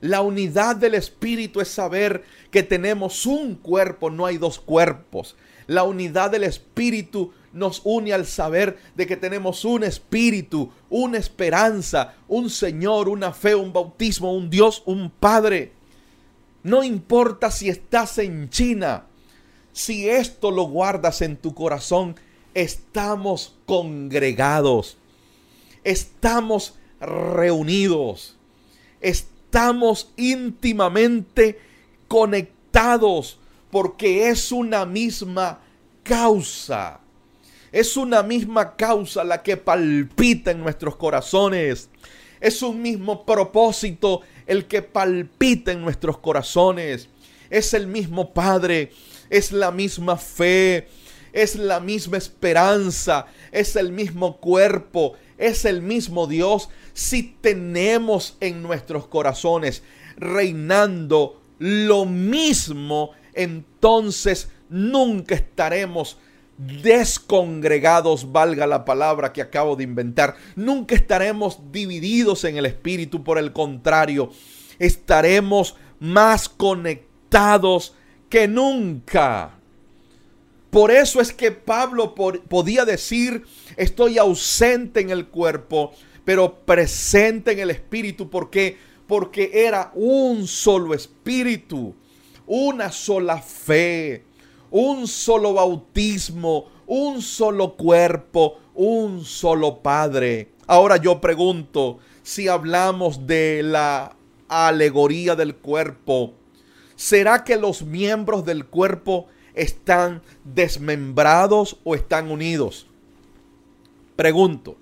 La unidad del Espíritu es saber que tenemos un cuerpo, no hay dos cuerpos. La unidad del Espíritu nos une al saber de que tenemos un Espíritu, una esperanza, un Señor, una fe, un bautismo, un Dios, un Padre. No importa si estás en China, si esto lo guardas en tu corazón, estamos congregados, estamos reunidos, estamos íntimamente conectados porque es una misma causa. Es una misma causa la que palpita en nuestros corazones. Es un mismo propósito el que palpita en nuestros corazones. Es el mismo Padre, es la misma fe, es la misma esperanza, es el mismo cuerpo, es el mismo Dios. Si tenemos en nuestros corazones reinando lo mismo, entonces nunca estaremos descongregados, valga la palabra que acabo de inventar. Nunca estaremos divididos en el espíritu, por el contrario, estaremos más conectados que nunca. Por eso es que Pablo podía decir, estoy ausente en el cuerpo, pero presente en el espíritu. ¿Por qué? Porque era un solo espíritu, una sola fe un solo bautismo, un solo cuerpo, un solo Padre. Ahora yo pregunto, si hablamos de la alegoría del cuerpo, ¿será que los miembros del cuerpo están desmembrados o están unidos? Pregunto.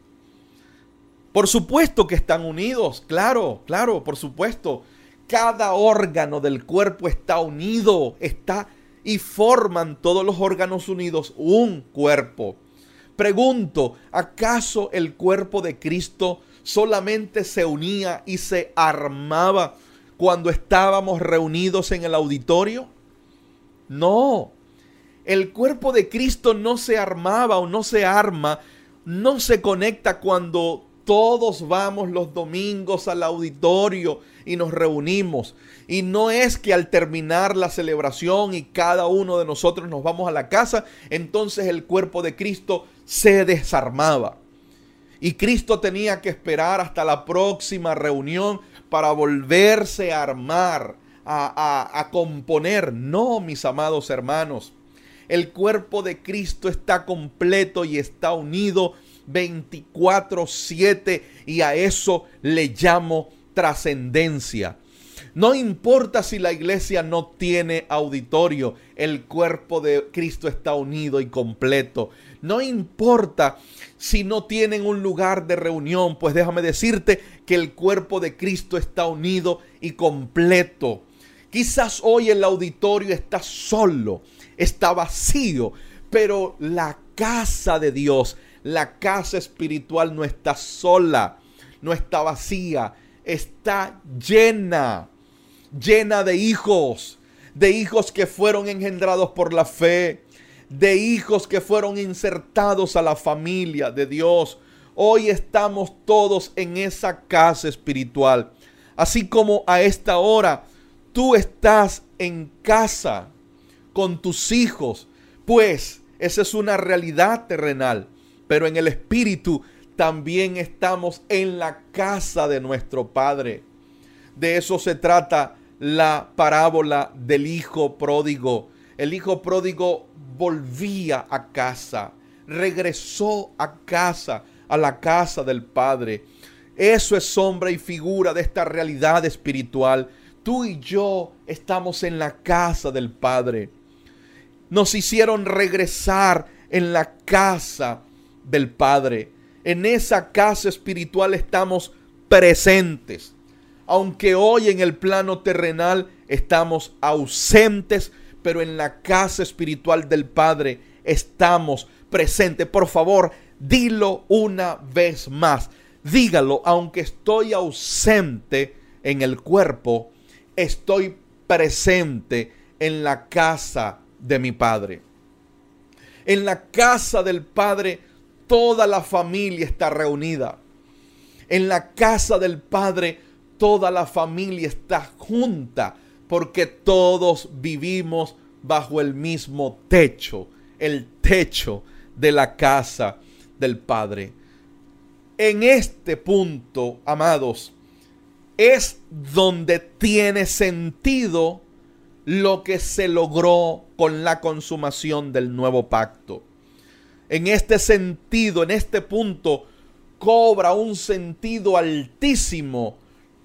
Por supuesto que están unidos, claro, claro, por supuesto. Cada órgano del cuerpo está unido, está y forman todos los órganos unidos un cuerpo. Pregunto, ¿acaso el cuerpo de Cristo solamente se unía y se armaba cuando estábamos reunidos en el auditorio? No, el cuerpo de Cristo no se armaba o no se arma, no se conecta cuando todos vamos los domingos al auditorio y nos reunimos. Y no es que al terminar la celebración y cada uno de nosotros nos vamos a la casa, entonces el cuerpo de Cristo se desarmaba. Y Cristo tenía que esperar hasta la próxima reunión para volverse a armar, a, a componer. No, mis amados hermanos. El cuerpo de Cristo está completo y está unido 24/7 y a eso le llamo trascendencia. No importa si la iglesia no tiene auditorio, el cuerpo de Cristo está unido y completo. No importa si no tienen un lugar de reunión, pues déjame decirte que el cuerpo de Cristo está unido y completo. Quizás hoy el auditorio está solo, está vacío, pero la casa de Dios, la casa espiritual no está sola, no está vacía, está llena, llena de hijos, de hijos que fueron engendrados por la fe, de hijos que fueron insertados a la familia de Dios. Hoy estamos todos en esa casa espiritual. Así como a esta hora tú estás en casa con tus hijos, pues esa es una realidad terrenal. Pero en el espíritu también estamos en la casa de nuestro Padre. De eso se trata la parábola del hijo pródigo. El hijo pródigo volvía a casa, regresó a casa, a la casa del Padre. Eso es sombra y figura de esta realidad espiritual. Tú y yo estamos en la casa del Padre. Nos hicieron regresar en la casa del Padre. En esa casa espiritual estamos presentes. Aunque hoy en el plano terrenal estamos ausentes, pero en la casa espiritual del Padre estamos presentes. Por favor, dilo una vez más. Dígalo, aunque estoy ausente en el cuerpo, estoy presente en la casa de mi Padre. En la casa del Padre toda la familia está reunida. En la casa del Padre toda la familia está junta porque todos vivimos bajo el mismo techo, el techo de la casa del Padre. En este punto, amados, es donde tiene sentido lo que se logró con la consumación del nuevo pacto. En este sentido, en este punto, cobra un sentido altísimo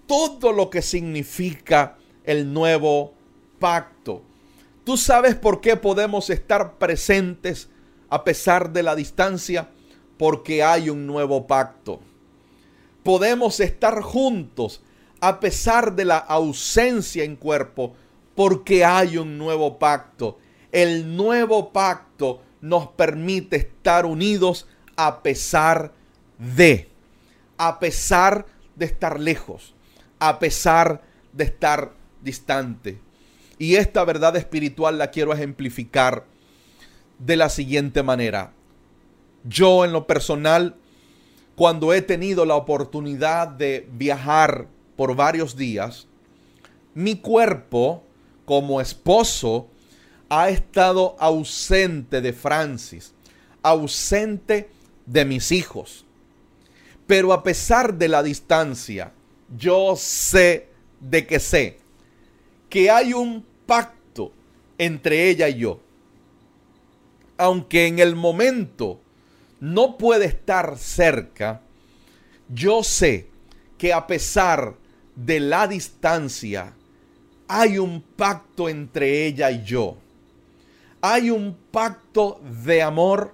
todo lo que significa el nuevo pacto. ¿Tú sabes por qué podemos estar presentes a pesar de la distancia? Porque hay un nuevo pacto. Podemos estar juntos a pesar de la ausencia en cuerpo, porque hay un nuevo pacto. El nuevo pacto nos permite estar unidos a pesar de, a pesar de estar lejos, a pesar de estar distante. Y esta verdad espiritual la quiero ejemplificar de la siguiente manera. Yo en lo personal, cuando he tenido la oportunidad de viajar por varios días, mi cuerpo como esposo ha estado ausente de Francis, ausente de mis hijos. Pero a pesar de la distancia, yo sé de que sé que hay un pacto entre ella y yo. Aunque en el momento no puede estar cerca, yo sé que a pesar de la distancia, hay un pacto entre ella y yo. Hay un pacto de amor,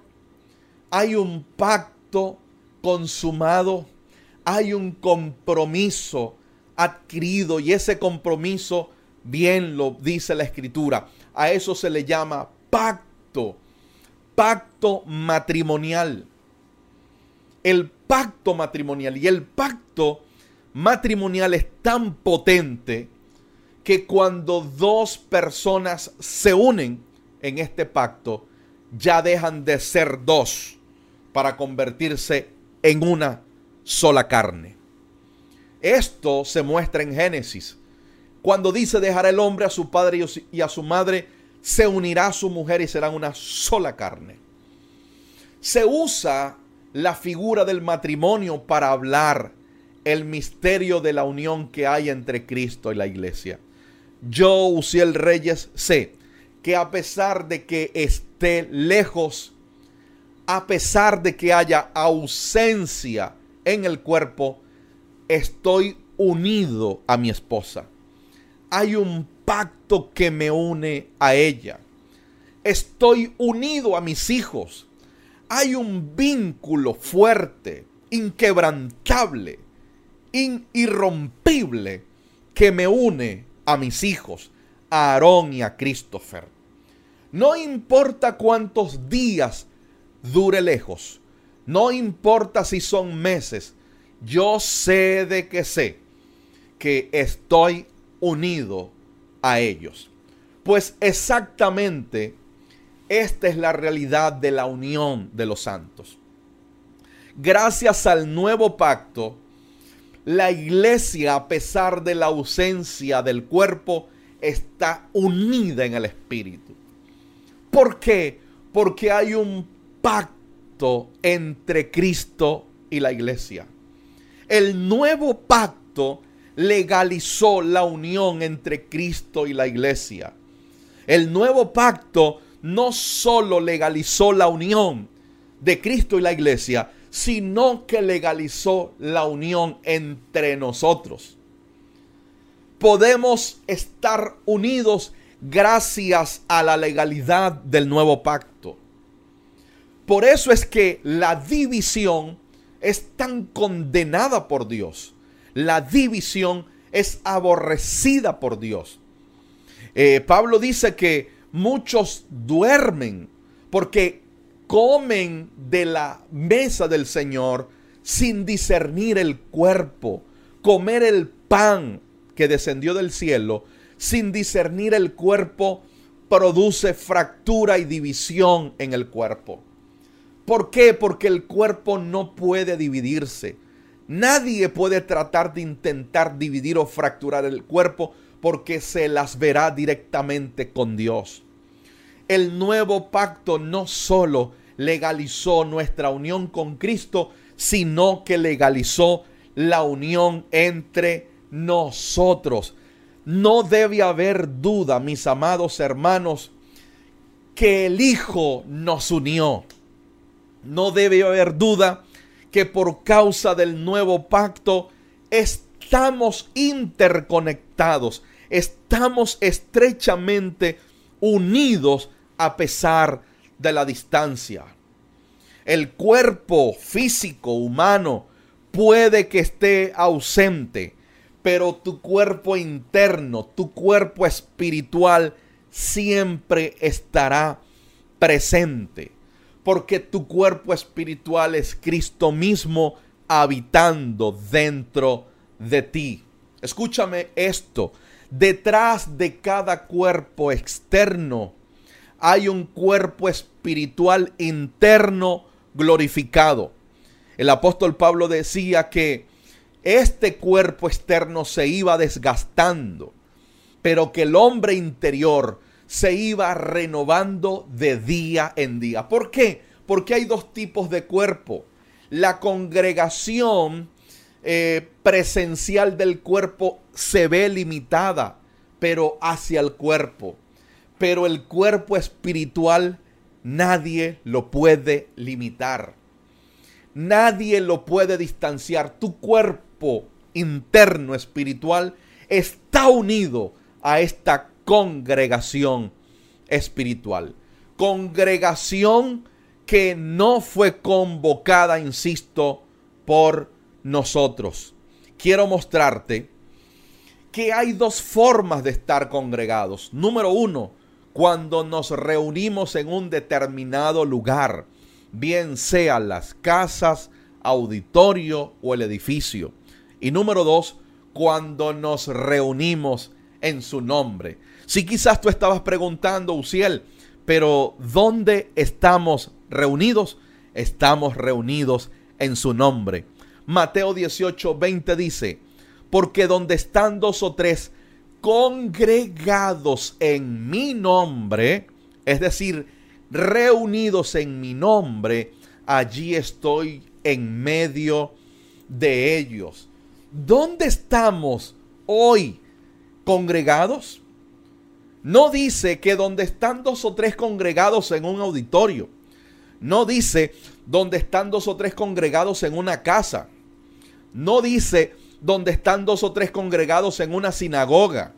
hay un pacto consumado, hay un compromiso adquirido y ese compromiso, bien lo dice la escritura, a eso se le llama pacto, pacto matrimonial. El pacto matrimonial y el pacto matrimonial es tan potente que cuando dos personas se unen, en este pacto ya dejan de ser dos para convertirse en una sola carne. Esto se muestra en Génesis. Cuando dice dejar el hombre a su padre y a su madre, se unirá a su mujer y serán una sola carne. Se usa la figura del matrimonio para hablar el misterio de la unión que hay entre Cristo y la iglesia. Yo, Uciel Reyes, sé que a pesar de que esté lejos, a pesar de que haya ausencia en el cuerpo, estoy unido a mi esposa. Hay un pacto que me une a ella. Estoy unido a mis hijos. Hay un vínculo fuerte, inquebrantable, irrompible que me une a mis hijos, a Aarón y a Christopher. No importa cuántos días dure lejos. No importa si son meses. Yo sé de que sé porque estoy unido a ellos. Pues exactamente esta es la realidad de la unión de los santos. Gracias al nuevo pacto, la iglesia, a pesar de la ausencia del cuerpo, está unida en el espíritu. ¿Por qué? Porque hay un pacto entre Cristo y la iglesia. El nuevo pacto legalizó la unión entre Cristo y la iglesia. El nuevo pacto no solo legalizó la unión de Cristo y la iglesia, sino que legalizó la unión entre nosotros. Podemos estar unidos gracias a la legalidad del nuevo pacto. Por eso es que la división es tan condenada por Dios. La división es aborrecida por Dios. Eh, Pablo dice que muchos duermen porque comen de la mesa del Señor sin discernir el cuerpo, comer el pan que descendió del cielo sin discernir el cuerpo produce fractura y división en el cuerpo. ¿Por qué? Porque el cuerpo no puede dividirse. Nadie puede tratar de intentar dividir o fracturar el cuerpo porque se las verá directamente con Dios el nuevo pacto no solo legalizó nuestra unión con Cristo, sino que legalizó la unión entre nosotros. No debe haber duda, mis amados hermanos, que el Hijo nos unió. No debe haber duda que por causa del nuevo pacto estamos interconectados, estamos estrechamente unidos a pesar de la distancia. El cuerpo físico humano puede que esté ausente, pero tu cuerpo interno, tu cuerpo espiritual siempre estará presente, porque tu cuerpo espiritual es Cristo mismo habitando dentro de ti. Escúchame esto, detrás de cada cuerpo externo hay un cuerpo espiritual interno glorificado. El apóstol Pablo decía que este cuerpo externo se iba desgastando, pero que el hombre interior se iba renovando de día en día. ¿Por qué? Porque hay dos tipos de cuerpo. La congregación eh, presencial del cuerpo se ve limitada, pero hacia el cuerpo pero el cuerpo espiritual nadie lo puede limitar. Nadie lo puede distanciar. Tu cuerpo interno espiritual está unido a esta congregación espiritual. Congregación que no fue convocada, insisto, por nosotros. Quiero mostrarte que hay dos formas de estar congregados. Número uno, cuando nos reunimos en un determinado lugar, bien sean las casas, auditorio o el edificio. Y número dos, cuando nos reunimos en su nombre. Si quizás tú estabas preguntando, Uciel, pero ¿dónde estamos reunidos? Estamos reunidos en su nombre. Mateo 18, 20 dice, porque donde están dos o tres congregados en mi nombre, es decir, reunidos en mi nombre, allí estoy en medio de ellos. ¿Dónde estamos hoy congregados? No dice que donde están dos o tres congregados en un auditorio. No dice donde están dos o tres congregados en una casa. No dice donde están dos o tres congregados en una sinagoga.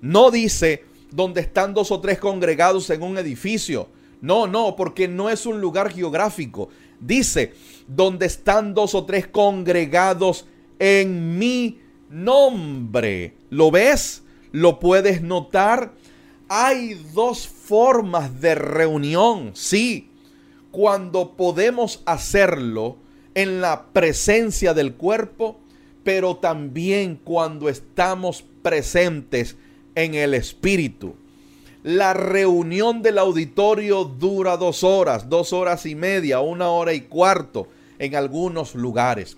No dice donde están dos o tres congregados en un edificio. No, no, porque no es un lugar geográfico. Dice donde están dos o tres congregados en mi nombre. ¿Lo ves? ¿Lo puedes notar? Hay dos formas de reunión, sí. Cuando podemos hacerlo en la presencia del cuerpo, pero también cuando estamos presentes en el Espíritu. La reunión del auditorio dura dos horas, dos horas y media, una hora y cuarto en algunos lugares.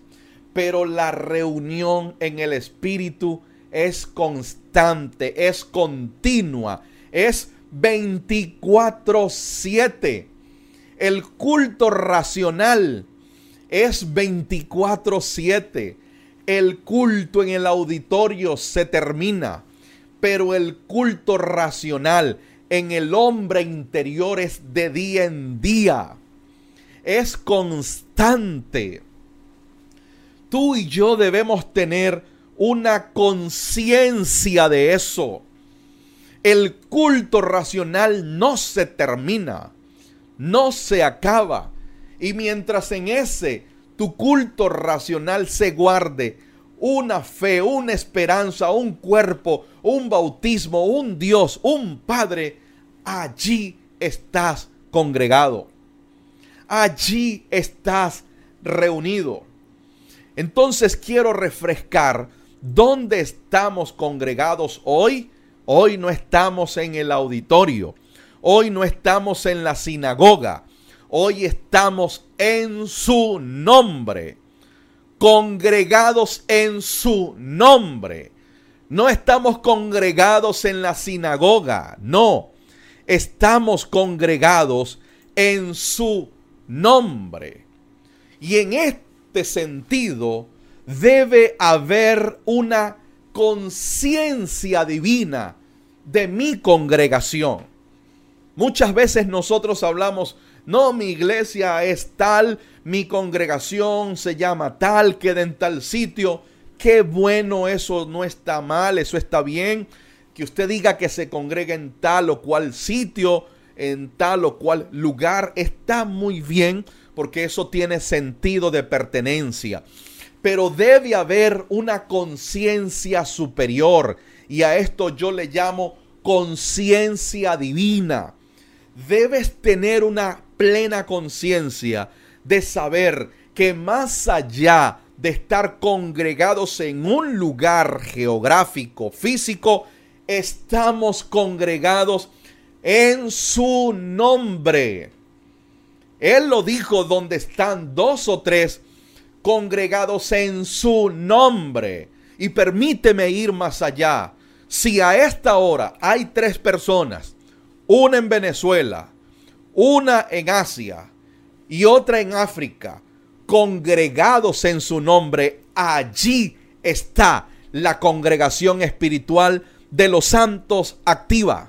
Pero la reunión en el Espíritu es constante, es continua, es 24/7. El culto racional es 24/7. El culto en el auditorio se termina, pero el culto racional en el hombre interior es de día en día. Es constante. Tú y yo debemos tener una conciencia de eso. El culto racional no se termina, no se acaba. Y mientras en ese tu culto racional se guarde una fe, una esperanza, un cuerpo, un bautismo, un Dios, un Padre, allí estás congregado. Allí estás reunido. Entonces quiero refrescar ¿Dónde estamos congregados hoy? Hoy no estamos en el auditorio. Hoy no estamos en la sinagoga. Hoy estamos en su nombre. Congregados en su nombre. No estamos congregados en la sinagoga. No. Estamos congregados en su nombre. Y en este sentido, debe haber una conciencia divina de mi congregación. Muchas veces nosotros hablamos, no, mi iglesia es tal, mi congregación se llama tal, queda en tal sitio. Qué bueno, eso no está mal, eso está bien. Que usted diga que se congrega en tal o cual sitio, en tal o cual lugar, está muy bien porque eso tiene sentido de pertenencia pero debe haber una conciencia superior y a esto yo le llamo conciencia divina. Debes tener una plena conciencia de saber que más allá de estar congregados en un lugar geográfico, físico, estamos congregados en su nombre. Él lo dijo donde están dos o tres congregados en su nombre. Y permíteme ir más allá. Si a esta hora hay tres personas, una en Venezuela, una en Asia y otra en África, congregados en su nombre, allí está la congregación espiritual de los santos activa.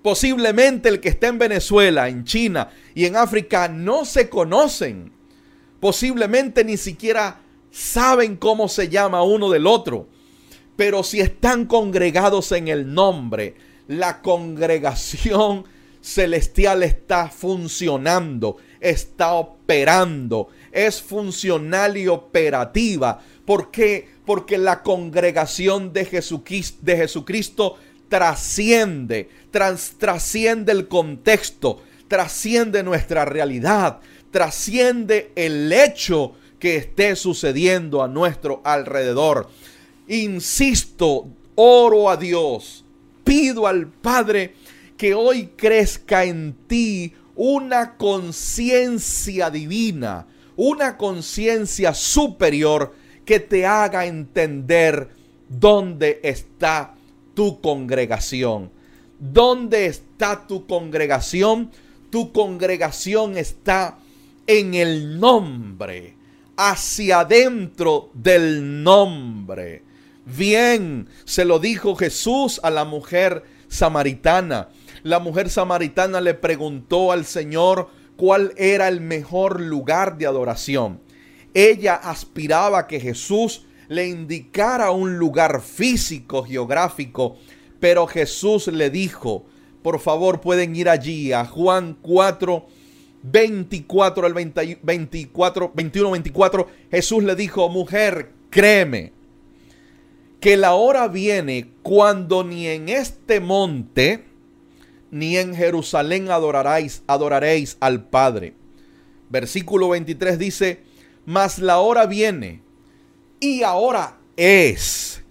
Posiblemente el que está en Venezuela, en China y en África no se conocen posiblemente ni siquiera saben cómo se llama uno del otro. Pero si están congregados en el nombre, la congregación celestial está funcionando, está operando, es funcional y operativa. ¿Por qué? Porque la congregación de Jesucristo, de Jesucristo trasciende, trasciende el contexto, trasciende nuestra realidad, trasciende el hecho que esté sucediendo a nuestro alrededor. Insisto, oro a Dios, pido al Padre que hoy crezca en ti una conciencia divina, una conciencia superior que te haga entender dónde está tu congregación. ¿Dónde está tu congregación? Tu congregación está en el nombre, hacia adentro del nombre. Bien, se lo dijo Jesús a la mujer samaritana. La mujer samaritana le preguntó al Señor cuál era el mejor lugar de adoración. Ella aspiraba que Jesús le indicara un lugar físico, geográfico, pero Jesús le dijo, por favor pueden ir allí a Juan 4, 24 al 24, 21, 24, Jesús le dijo, mujer, créeme, que la hora viene cuando ni en este monte, ni en Jerusalén adoraréis, adoraréis al Padre. Versículo 23 dice, mas la hora viene y ahora es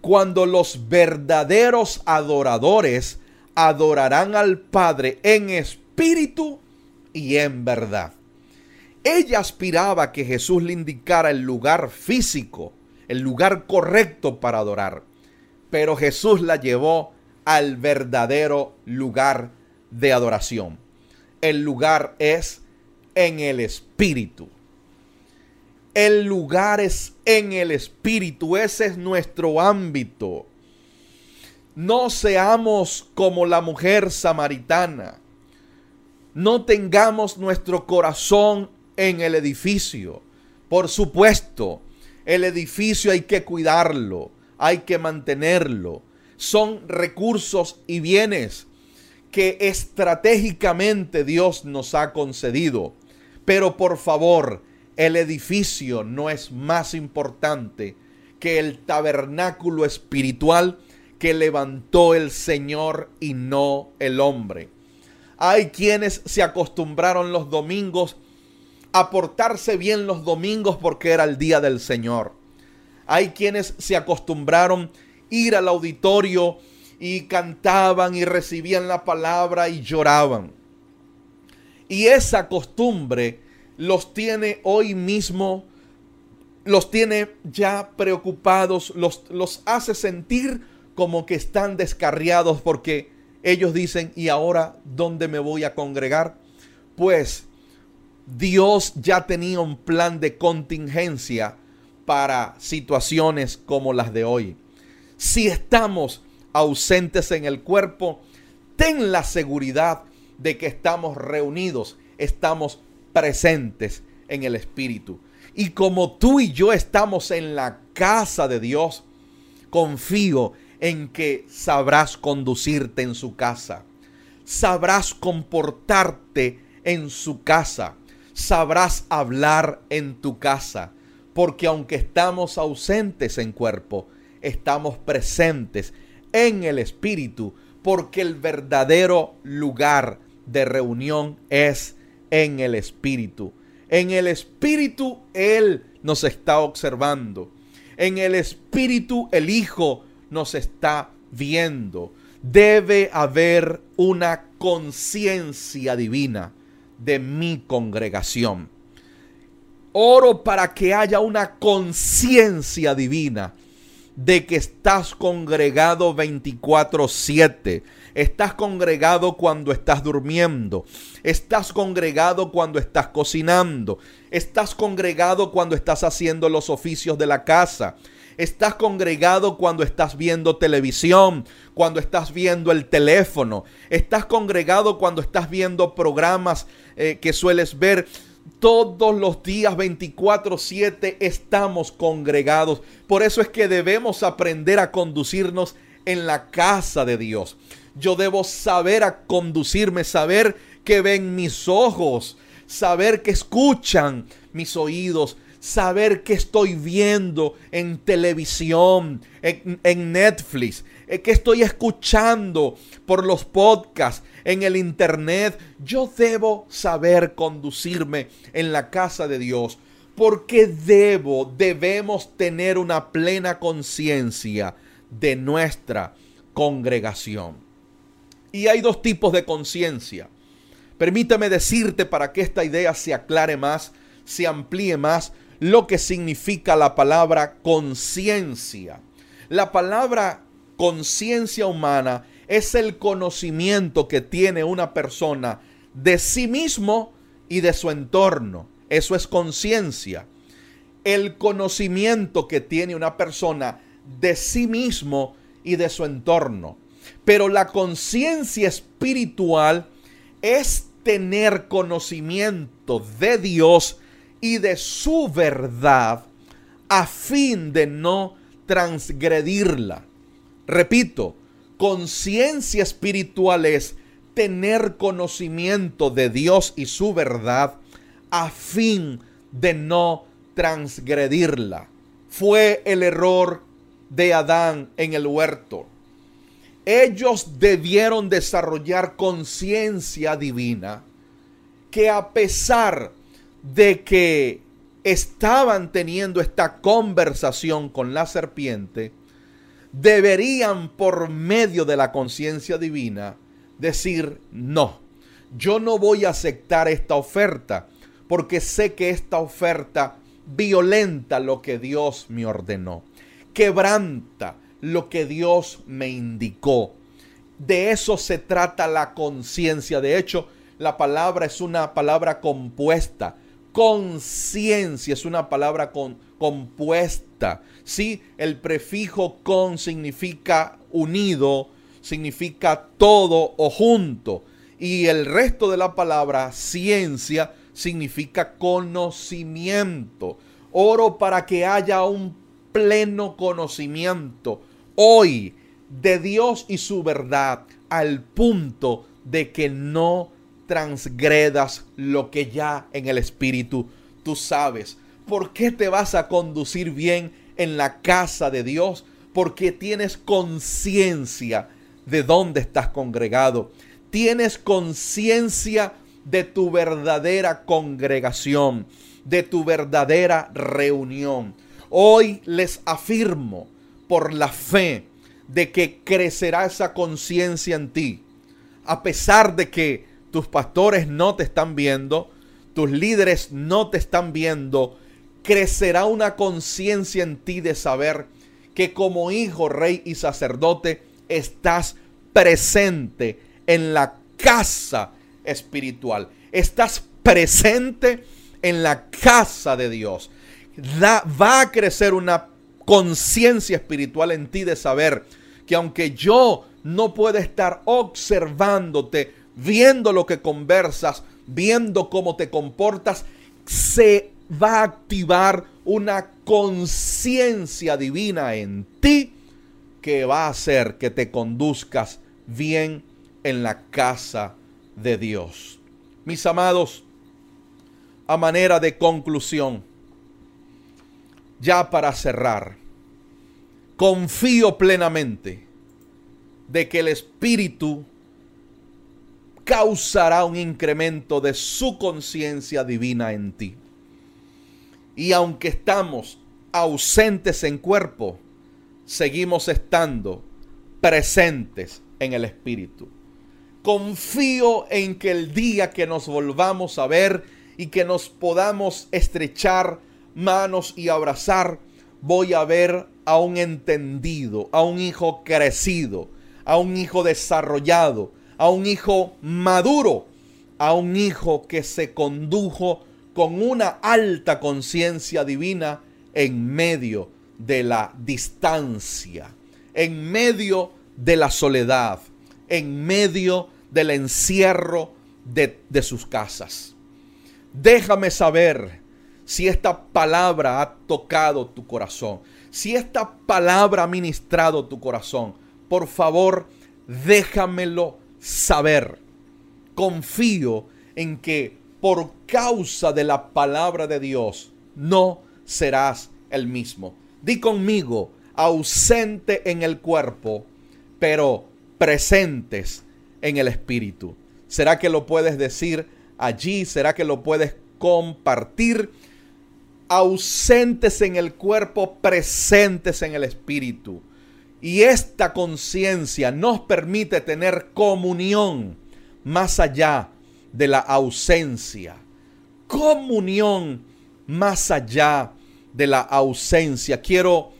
cuando los verdaderos adoradores adorarán al Padre en espíritu y en verdad. Ella aspiraba que Jesús le indicara el lugar físico, el lugar correcto para adorar, pero Jesús la llevó al verdadero lugar de adoración. El lugar es en el espíritu. El lugar es en el espíritu, ese es nuestro ámbito. No seamos como la mujer samaritana. No tengamos nuestro corazón en el edificio. Por supuesto, el edificio hay que cuidarlo, hay que mantenerlo. Son recursos y bienes que estratégicamente Dios nos ha concedido. Pero por favor, el edificio no es más importante que el tabernáculo espiritual que levantó el Señor y no el hombre. Hay quienes se acostumbraron los domingos a portarse bien los domingos porque era el día del Señor. Hay quienes se acostumbraron ir al auditorio y cantaban y recibían la palabra y lloraban. Y esa costumbre los tiene hoy mismo, los tiene ya preocupados, los, los hace sentir como que están descarriados porque ellos dicen, ¿y ahora dónde me voy a congregar? Pues Dios ya tenía un plan de contingencia para situaciones como las de hoy. Si estamos ausentes en el cuerpo, ten la seguridad de que estamos reunidos, estamos presentes en el Espíritu. Y como tú y yo estamos en la casa de Dios, confío en que sabrás conducirte en su casa, sabrás comportarte en su casa, sabrás hablar en tu casa, porque aunque estamos ausentes en cuerpo, estamos presentes en el Espíritu, porque el verdadero lugar de reunión es en el Espíritu. En el Espíritu Él nos está observando. En el Espíritu el Hijo nos está viendo. Debe haber una conciencia divina de mi congregación. Oro para que haya una conciencia divina de que estás congregado 24/7. Estás congregado cuando estás durmiendo. Estás congregado cuando estás cocinando. Estás congregado cuando estás haciendo los oficios de la casa. Estás congregado cuando estás viendo televisión, cuando estás viendo el teléfono. Estás congregado cuando estás viendo programas eh, que sueles ver. Todos los días 24/7 estamos congregados. Por eso es que debemos aprender a conducirnos en la casa de Dios. Yo debo saber a conducirme, saber que ven mis ojos, saber que escuchan mis oídos, saber que estoy viendo en televisión, en, Netflix, eh, que estoy escuchando por los podcasts, en el internet. Yo debo saber conducirme en la casa de Dios. Porque debo, debemos tener una plena conciencia de nuestra congregación. Y hay dos tipos de conciencia. Permítame decirte para que esta idea se aclare más, se amplíe más, lo que significa la palabra conciencia. La palabra conciencia humana es el conocimiento que tiene una persona de sí mismo y de su entorno. Eso es conciencia. El conocimiento que tiene una persona de sí mismo y de su entorno. Pero la conciencia espiritual es tener conocimiento de Dios y de su verdad a fin de no transgredirla. Repito, conciencia espiritual es tener conocimiento de Dios y su verdad a fin de no transgredirla. Fue el error de Adán en el huerto. Ellos debieron desarrollar conciencia divina que a pesar de que estaban teniendo esta conversación con la serpiente, deberían por medio de la conciencia divina decir, no, yo no voy a aceptar esta oferta porque sé que esta oferta violenta lo que Dios me ordenó, quebranta lo que Dios me indicó. De eso se trata la conciencia. De hecho, la palabra es una palabra compuesta. Conciencia es una palabra con, compuesta. Sí, el prefijo con significa unido, significa todo o junto. Y el resto de la palabra ciencia significa conocimiento. Oro para que haya un pleno conocimiento hoy de Dios y su verdad al punto de que no transgredas lo que ya en el Espíritu tú sabes. ¿Por qué te vas a conducir bien en la casa de Dios? Porque tienes conciencia de dónde estás congregado. Tienes conciencia de tu verdadera congregación, de tu verdadera reunión. Hoy les afirmo por la fe de que crecerá esa conciencia en ti, a pesar de que tus pastores no te están viendo, tus líderes no te están viendo, crecerá una conciencia en ti de saber que como hijo, rey y sacerdote estás presente en la casa espiritual. Estás presente en la casa de Dios. va a crecer una conciencia espiritual en ti de saber que aunque yo no pueda estar observándote, viendo lo que conversas, viendo cómo te comportas, se va a activar una conciencia divina en ti que va a hacer que te conduzcas bien en la casa de Dios. Mis amados, a manera de conclusión, ya para cerrar, confío plenamente de que el Espíritu causará un incremento de su conciencia divina en ti. Y aunque estamos ausentes en cuerpo, seguimos estando presentes en el Espíritu. Confío en que el día que nos volvamos a ver y que nos podamos estrechar manos y abrazar, voy a ver a un entendido, a un hijo crecido, a un hijo desarrollado, a un hijo maduro, a un hijo que se condujo con una alta conciencia divina en medio de la distancia, en medio de la soledad, en medio del encierro de, de sus casas. Déjame saber si esta palabra ha tocado tu corazón, si esta palabra ha ministrado tu corazón. Por favor, déjamelo saber. Confío en que por causa de la palabra de Dios no serás el mismo. Di conmigo, ausente en el cuerpo, pero presentes en el Espíritu. ¿Será que lo puedes decir allí? ¿Será que lo puedes compartir? Ausentes en el cuerpo, presentes en el Espíritu. Y esta conciencia nos permite tener comunión más allá de la ausencia. Comunión más allá de la ausencia. Quiero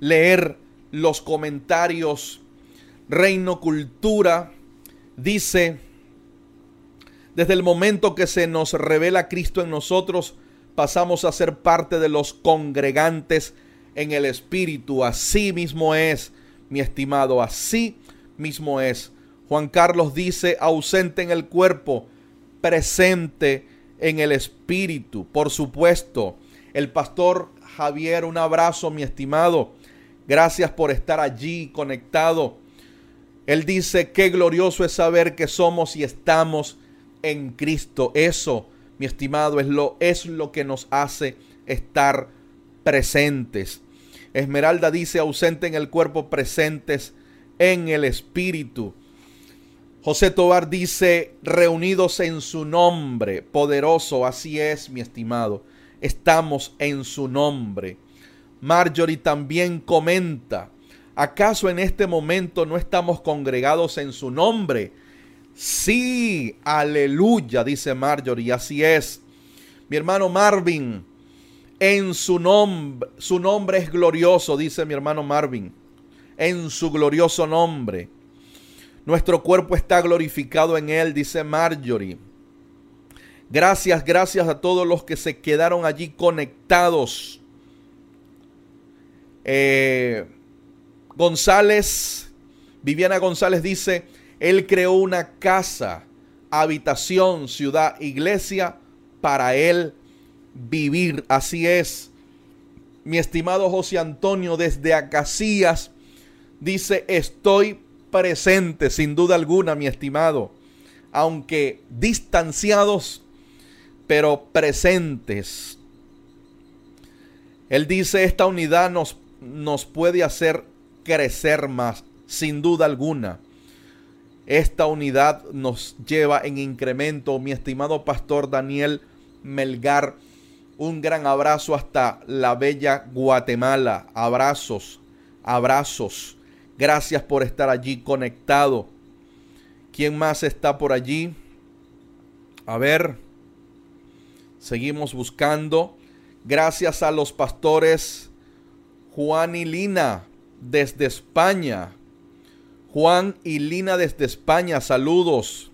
leer los comentarios Reino Cultura dice, desde el momento que se nos revela Cristo en nosotros, pasamos a ser parte de los congregantes en el Espíritu. Así mismo es, mi estimado, así mismo es. Juan Carlos dice, ausente en el cuerpo, presente en el Espíritu. Por supuesto, el pastor Javier, un abrazo, mi estimado. Gracias por estar allí conectado él dice, qué glorioso es saber que somos y estamos en Cristo. Eso, mi estimado, es lo, es lo que nos hace estar presentes. Esmeralda dice, ausente en el cuerpo, presentes en el espíritu. José Tobar dice, reunidos en su nombre, poderoso, así es, mi estimado. estamos en su nombre. Marjorie también comenta, ¿acaso en este momento no estamos congregados en su nombre? Sí, aleluya, dice Marjorie, así es. Mi hermano Marvin, en su nombre, su nombre es glorioso, dice mi hermano Marvin, en su glorioso nombre. Nuestro cuerpo está glorificado en él, dice Marjorie. Gracias, gracias a todos los que se quedaron allí conectados. Eh, González, Viviana González dice, él creó una casa, habitación, ciudad, iglesia para él vivir. Así es. Mi estimado José Antonio desde Acacías dice, estoy presente, sin duda alguna, mi estimado. Aunque distanciados, pero presentes. Él dice, esta unidad nos, nos puede hacer crecer más, sin duda alguna. Esta unidad nos lleva en incremento, mi estimado pastor Daniel Melgar. Un gran abrazo hasta la bella Guatemala. Abrazos, abrazos. Gracias por estar allí conectado. ¿Quién más está por allí? A ver. Seguimos buscando. Gracias a los pastores Juan y Lina desde España. Juan y Lina desde España, saludos.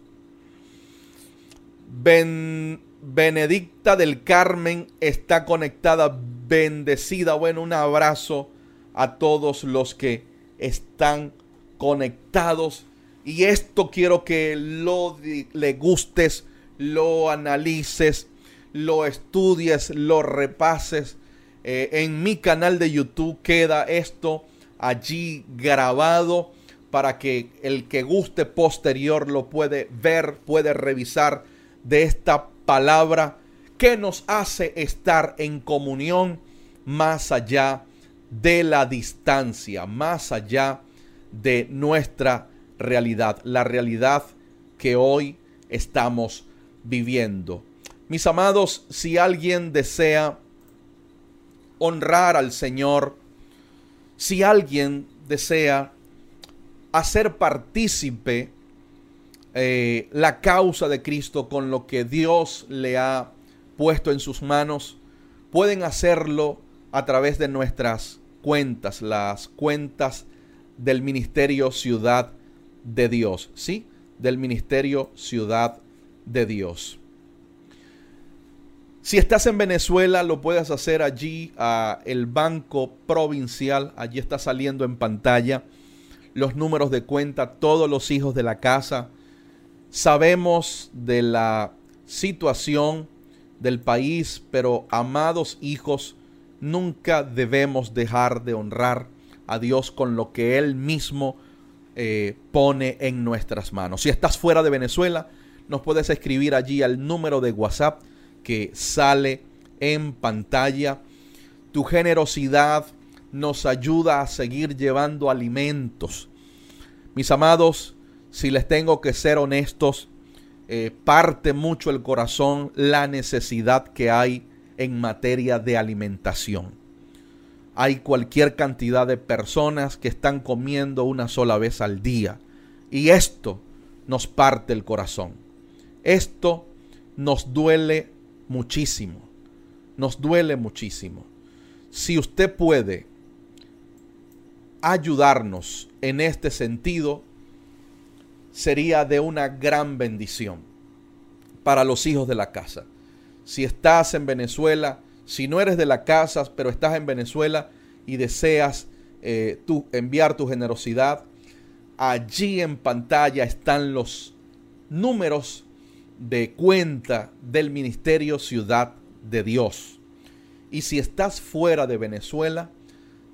Benedicta del Carmen está conectada, bendecida. Bueno, un abrazo a todos los que están conectados. Y esto quiero que lo le gustes, lo analices, lo estudies, lo repases. Eh, en mi canal de YouTube queda esto allí grabado para que el que guste posterior lo puede ver, puede revisar de esta palabra que nos hace estar en comunión más allá de la distancia, más allá de nuestra realidad, la realidad que hoy estamos viviendo. Mis amados, si alguien desea honrar al Señor, si alguien desea hacer partícipe eh, la causa de Cristo con lo que Dios le ha puesto en sus manos, pueden hacerlo a través de nuestras cuentas, las cuentas del Ministerio Ciudad de Dios, ¿sí? Del Ministerio Ciudad de Dios. Si estás en Venezuela, lo puedes hacer allí a el Banco Provincial, allí está saliendo en pantalla los números de cuenta, todos los hijos de la casa. Sabemos de la situación del país, pero amados hijos, nunca debemos dejar de honrar a Dios con lo que Él mismo eh, pone en nuestras manos. Si estás fuera de Venezuela, nos puedes escribir allí al número de WhatsApp que sale en pantalla. Tu generosidad nos ayuda a seguir llevando alimentos. Mis amados, si les tengo que ser honestos, eh, parte mucho el corazón la necesidad que hay en materia de alimentación. Hay cualquier cantidad de personas que están comiendo una sola vez al día. Y esto nos parte el corazón. Esto nos duele muchísimo. Nos duele muchísimo. Si usted puede ayudarnos en este sentido, sería de una gran bendición para los hijos de la casa. Si estás en Venezuela, si no eres de la casa, pero estás en Venezuela y deseas eh, enviar tu generosidad, allí en pantalla están los números de cuenta del Ministerio Ciudad de Dios. Y si estás fuera de Venezuela,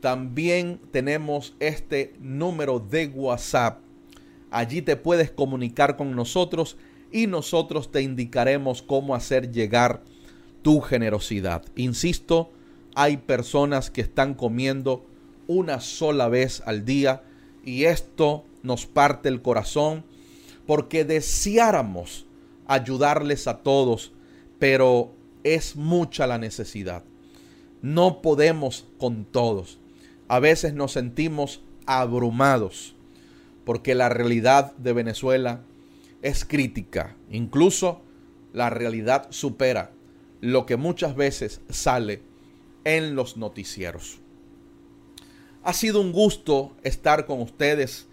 también tenemos este número de WhatsApp. Allí te puedes comunicar con nosotros y nosotros te indicaremos cómo hacer llegar tu generosidad. Insisto, hay personas que están comiendo una sola vez al día y esto nos parte el corazón porque deseáramos ayudarles a todos, pero es mucha la necesidad. No podemos con todos. A veces nos sentimos abrumados porque la realidad de Venezuela es crítica. Incluso la realidad supera lo que muchas veces sale en los noticieros. Ha sido un gusto estar con ustedes.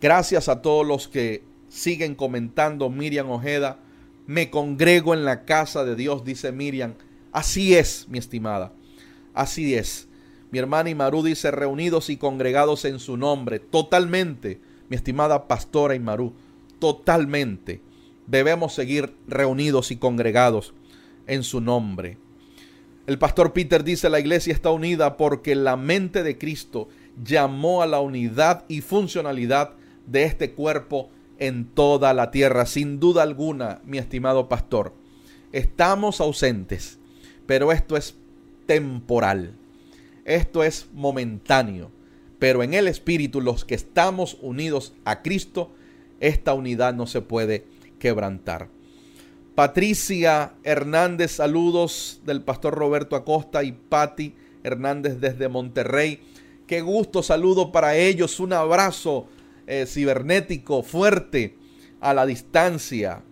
Gracias a todos los que siguen comentando. Miriam Ojeda, me congrego en la casa de Dios, dice Miriam. Así es, mi estimada. Así es. Mi hermana Imaru dice, reunidos y congregados en su nombre. Totalmente, mi estimada pastora Imaru. Totalmente. Debemos seguir reunidos y congregados en su nombre. El pastor Peter dice, la iglesia está unida porque la mente de Cristo llamó a la unidad y funcionalidad de este cuerpo en toda la tierra. Sin duda alguna, mi estimado pastor, estamos ausentes, pero esto es temporal. Esto es momentáneo. Pero en el Espíritu, los que estamos unidos a Cristo, esta unidad no se puede quebrantar. Patricia Hernández, saludos del pastor Roberto Acosta y Patti Hernández desde Monterrey. Qué gusto, saludo para ellos, un abrazo eh, cibernético fuerte a la distancia.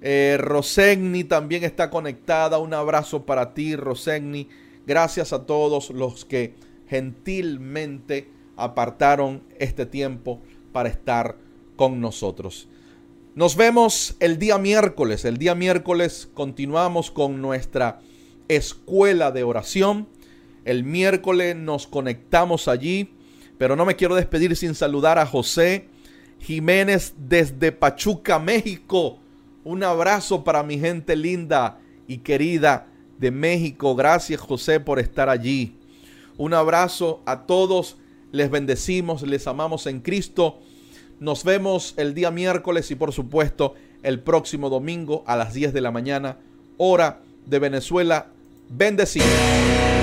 Eh, Rosegni también está conectada, un abrazo para ti, Rosegni. Gracias a todos los que gentilmente apartaron este tiempo para estar con nosotros. Nos vemos el día miércoles. El día miércoles continuamos con nuestra escuela de oración. El miércoles nos conectamos allí, pero no me quiero despedir sin saludar a José Jiménez desde Pachuca, México. Un abrazo para mi gente linda y querida de México. Gracias José por estar allí. Un abrazo a todos. Les bendecimos, les amamos en Cristo. Nos vemos el día miércoles y por supuesto el próximo domingo a las 10 de la mañana, hora de Venezuela. Bendecidos.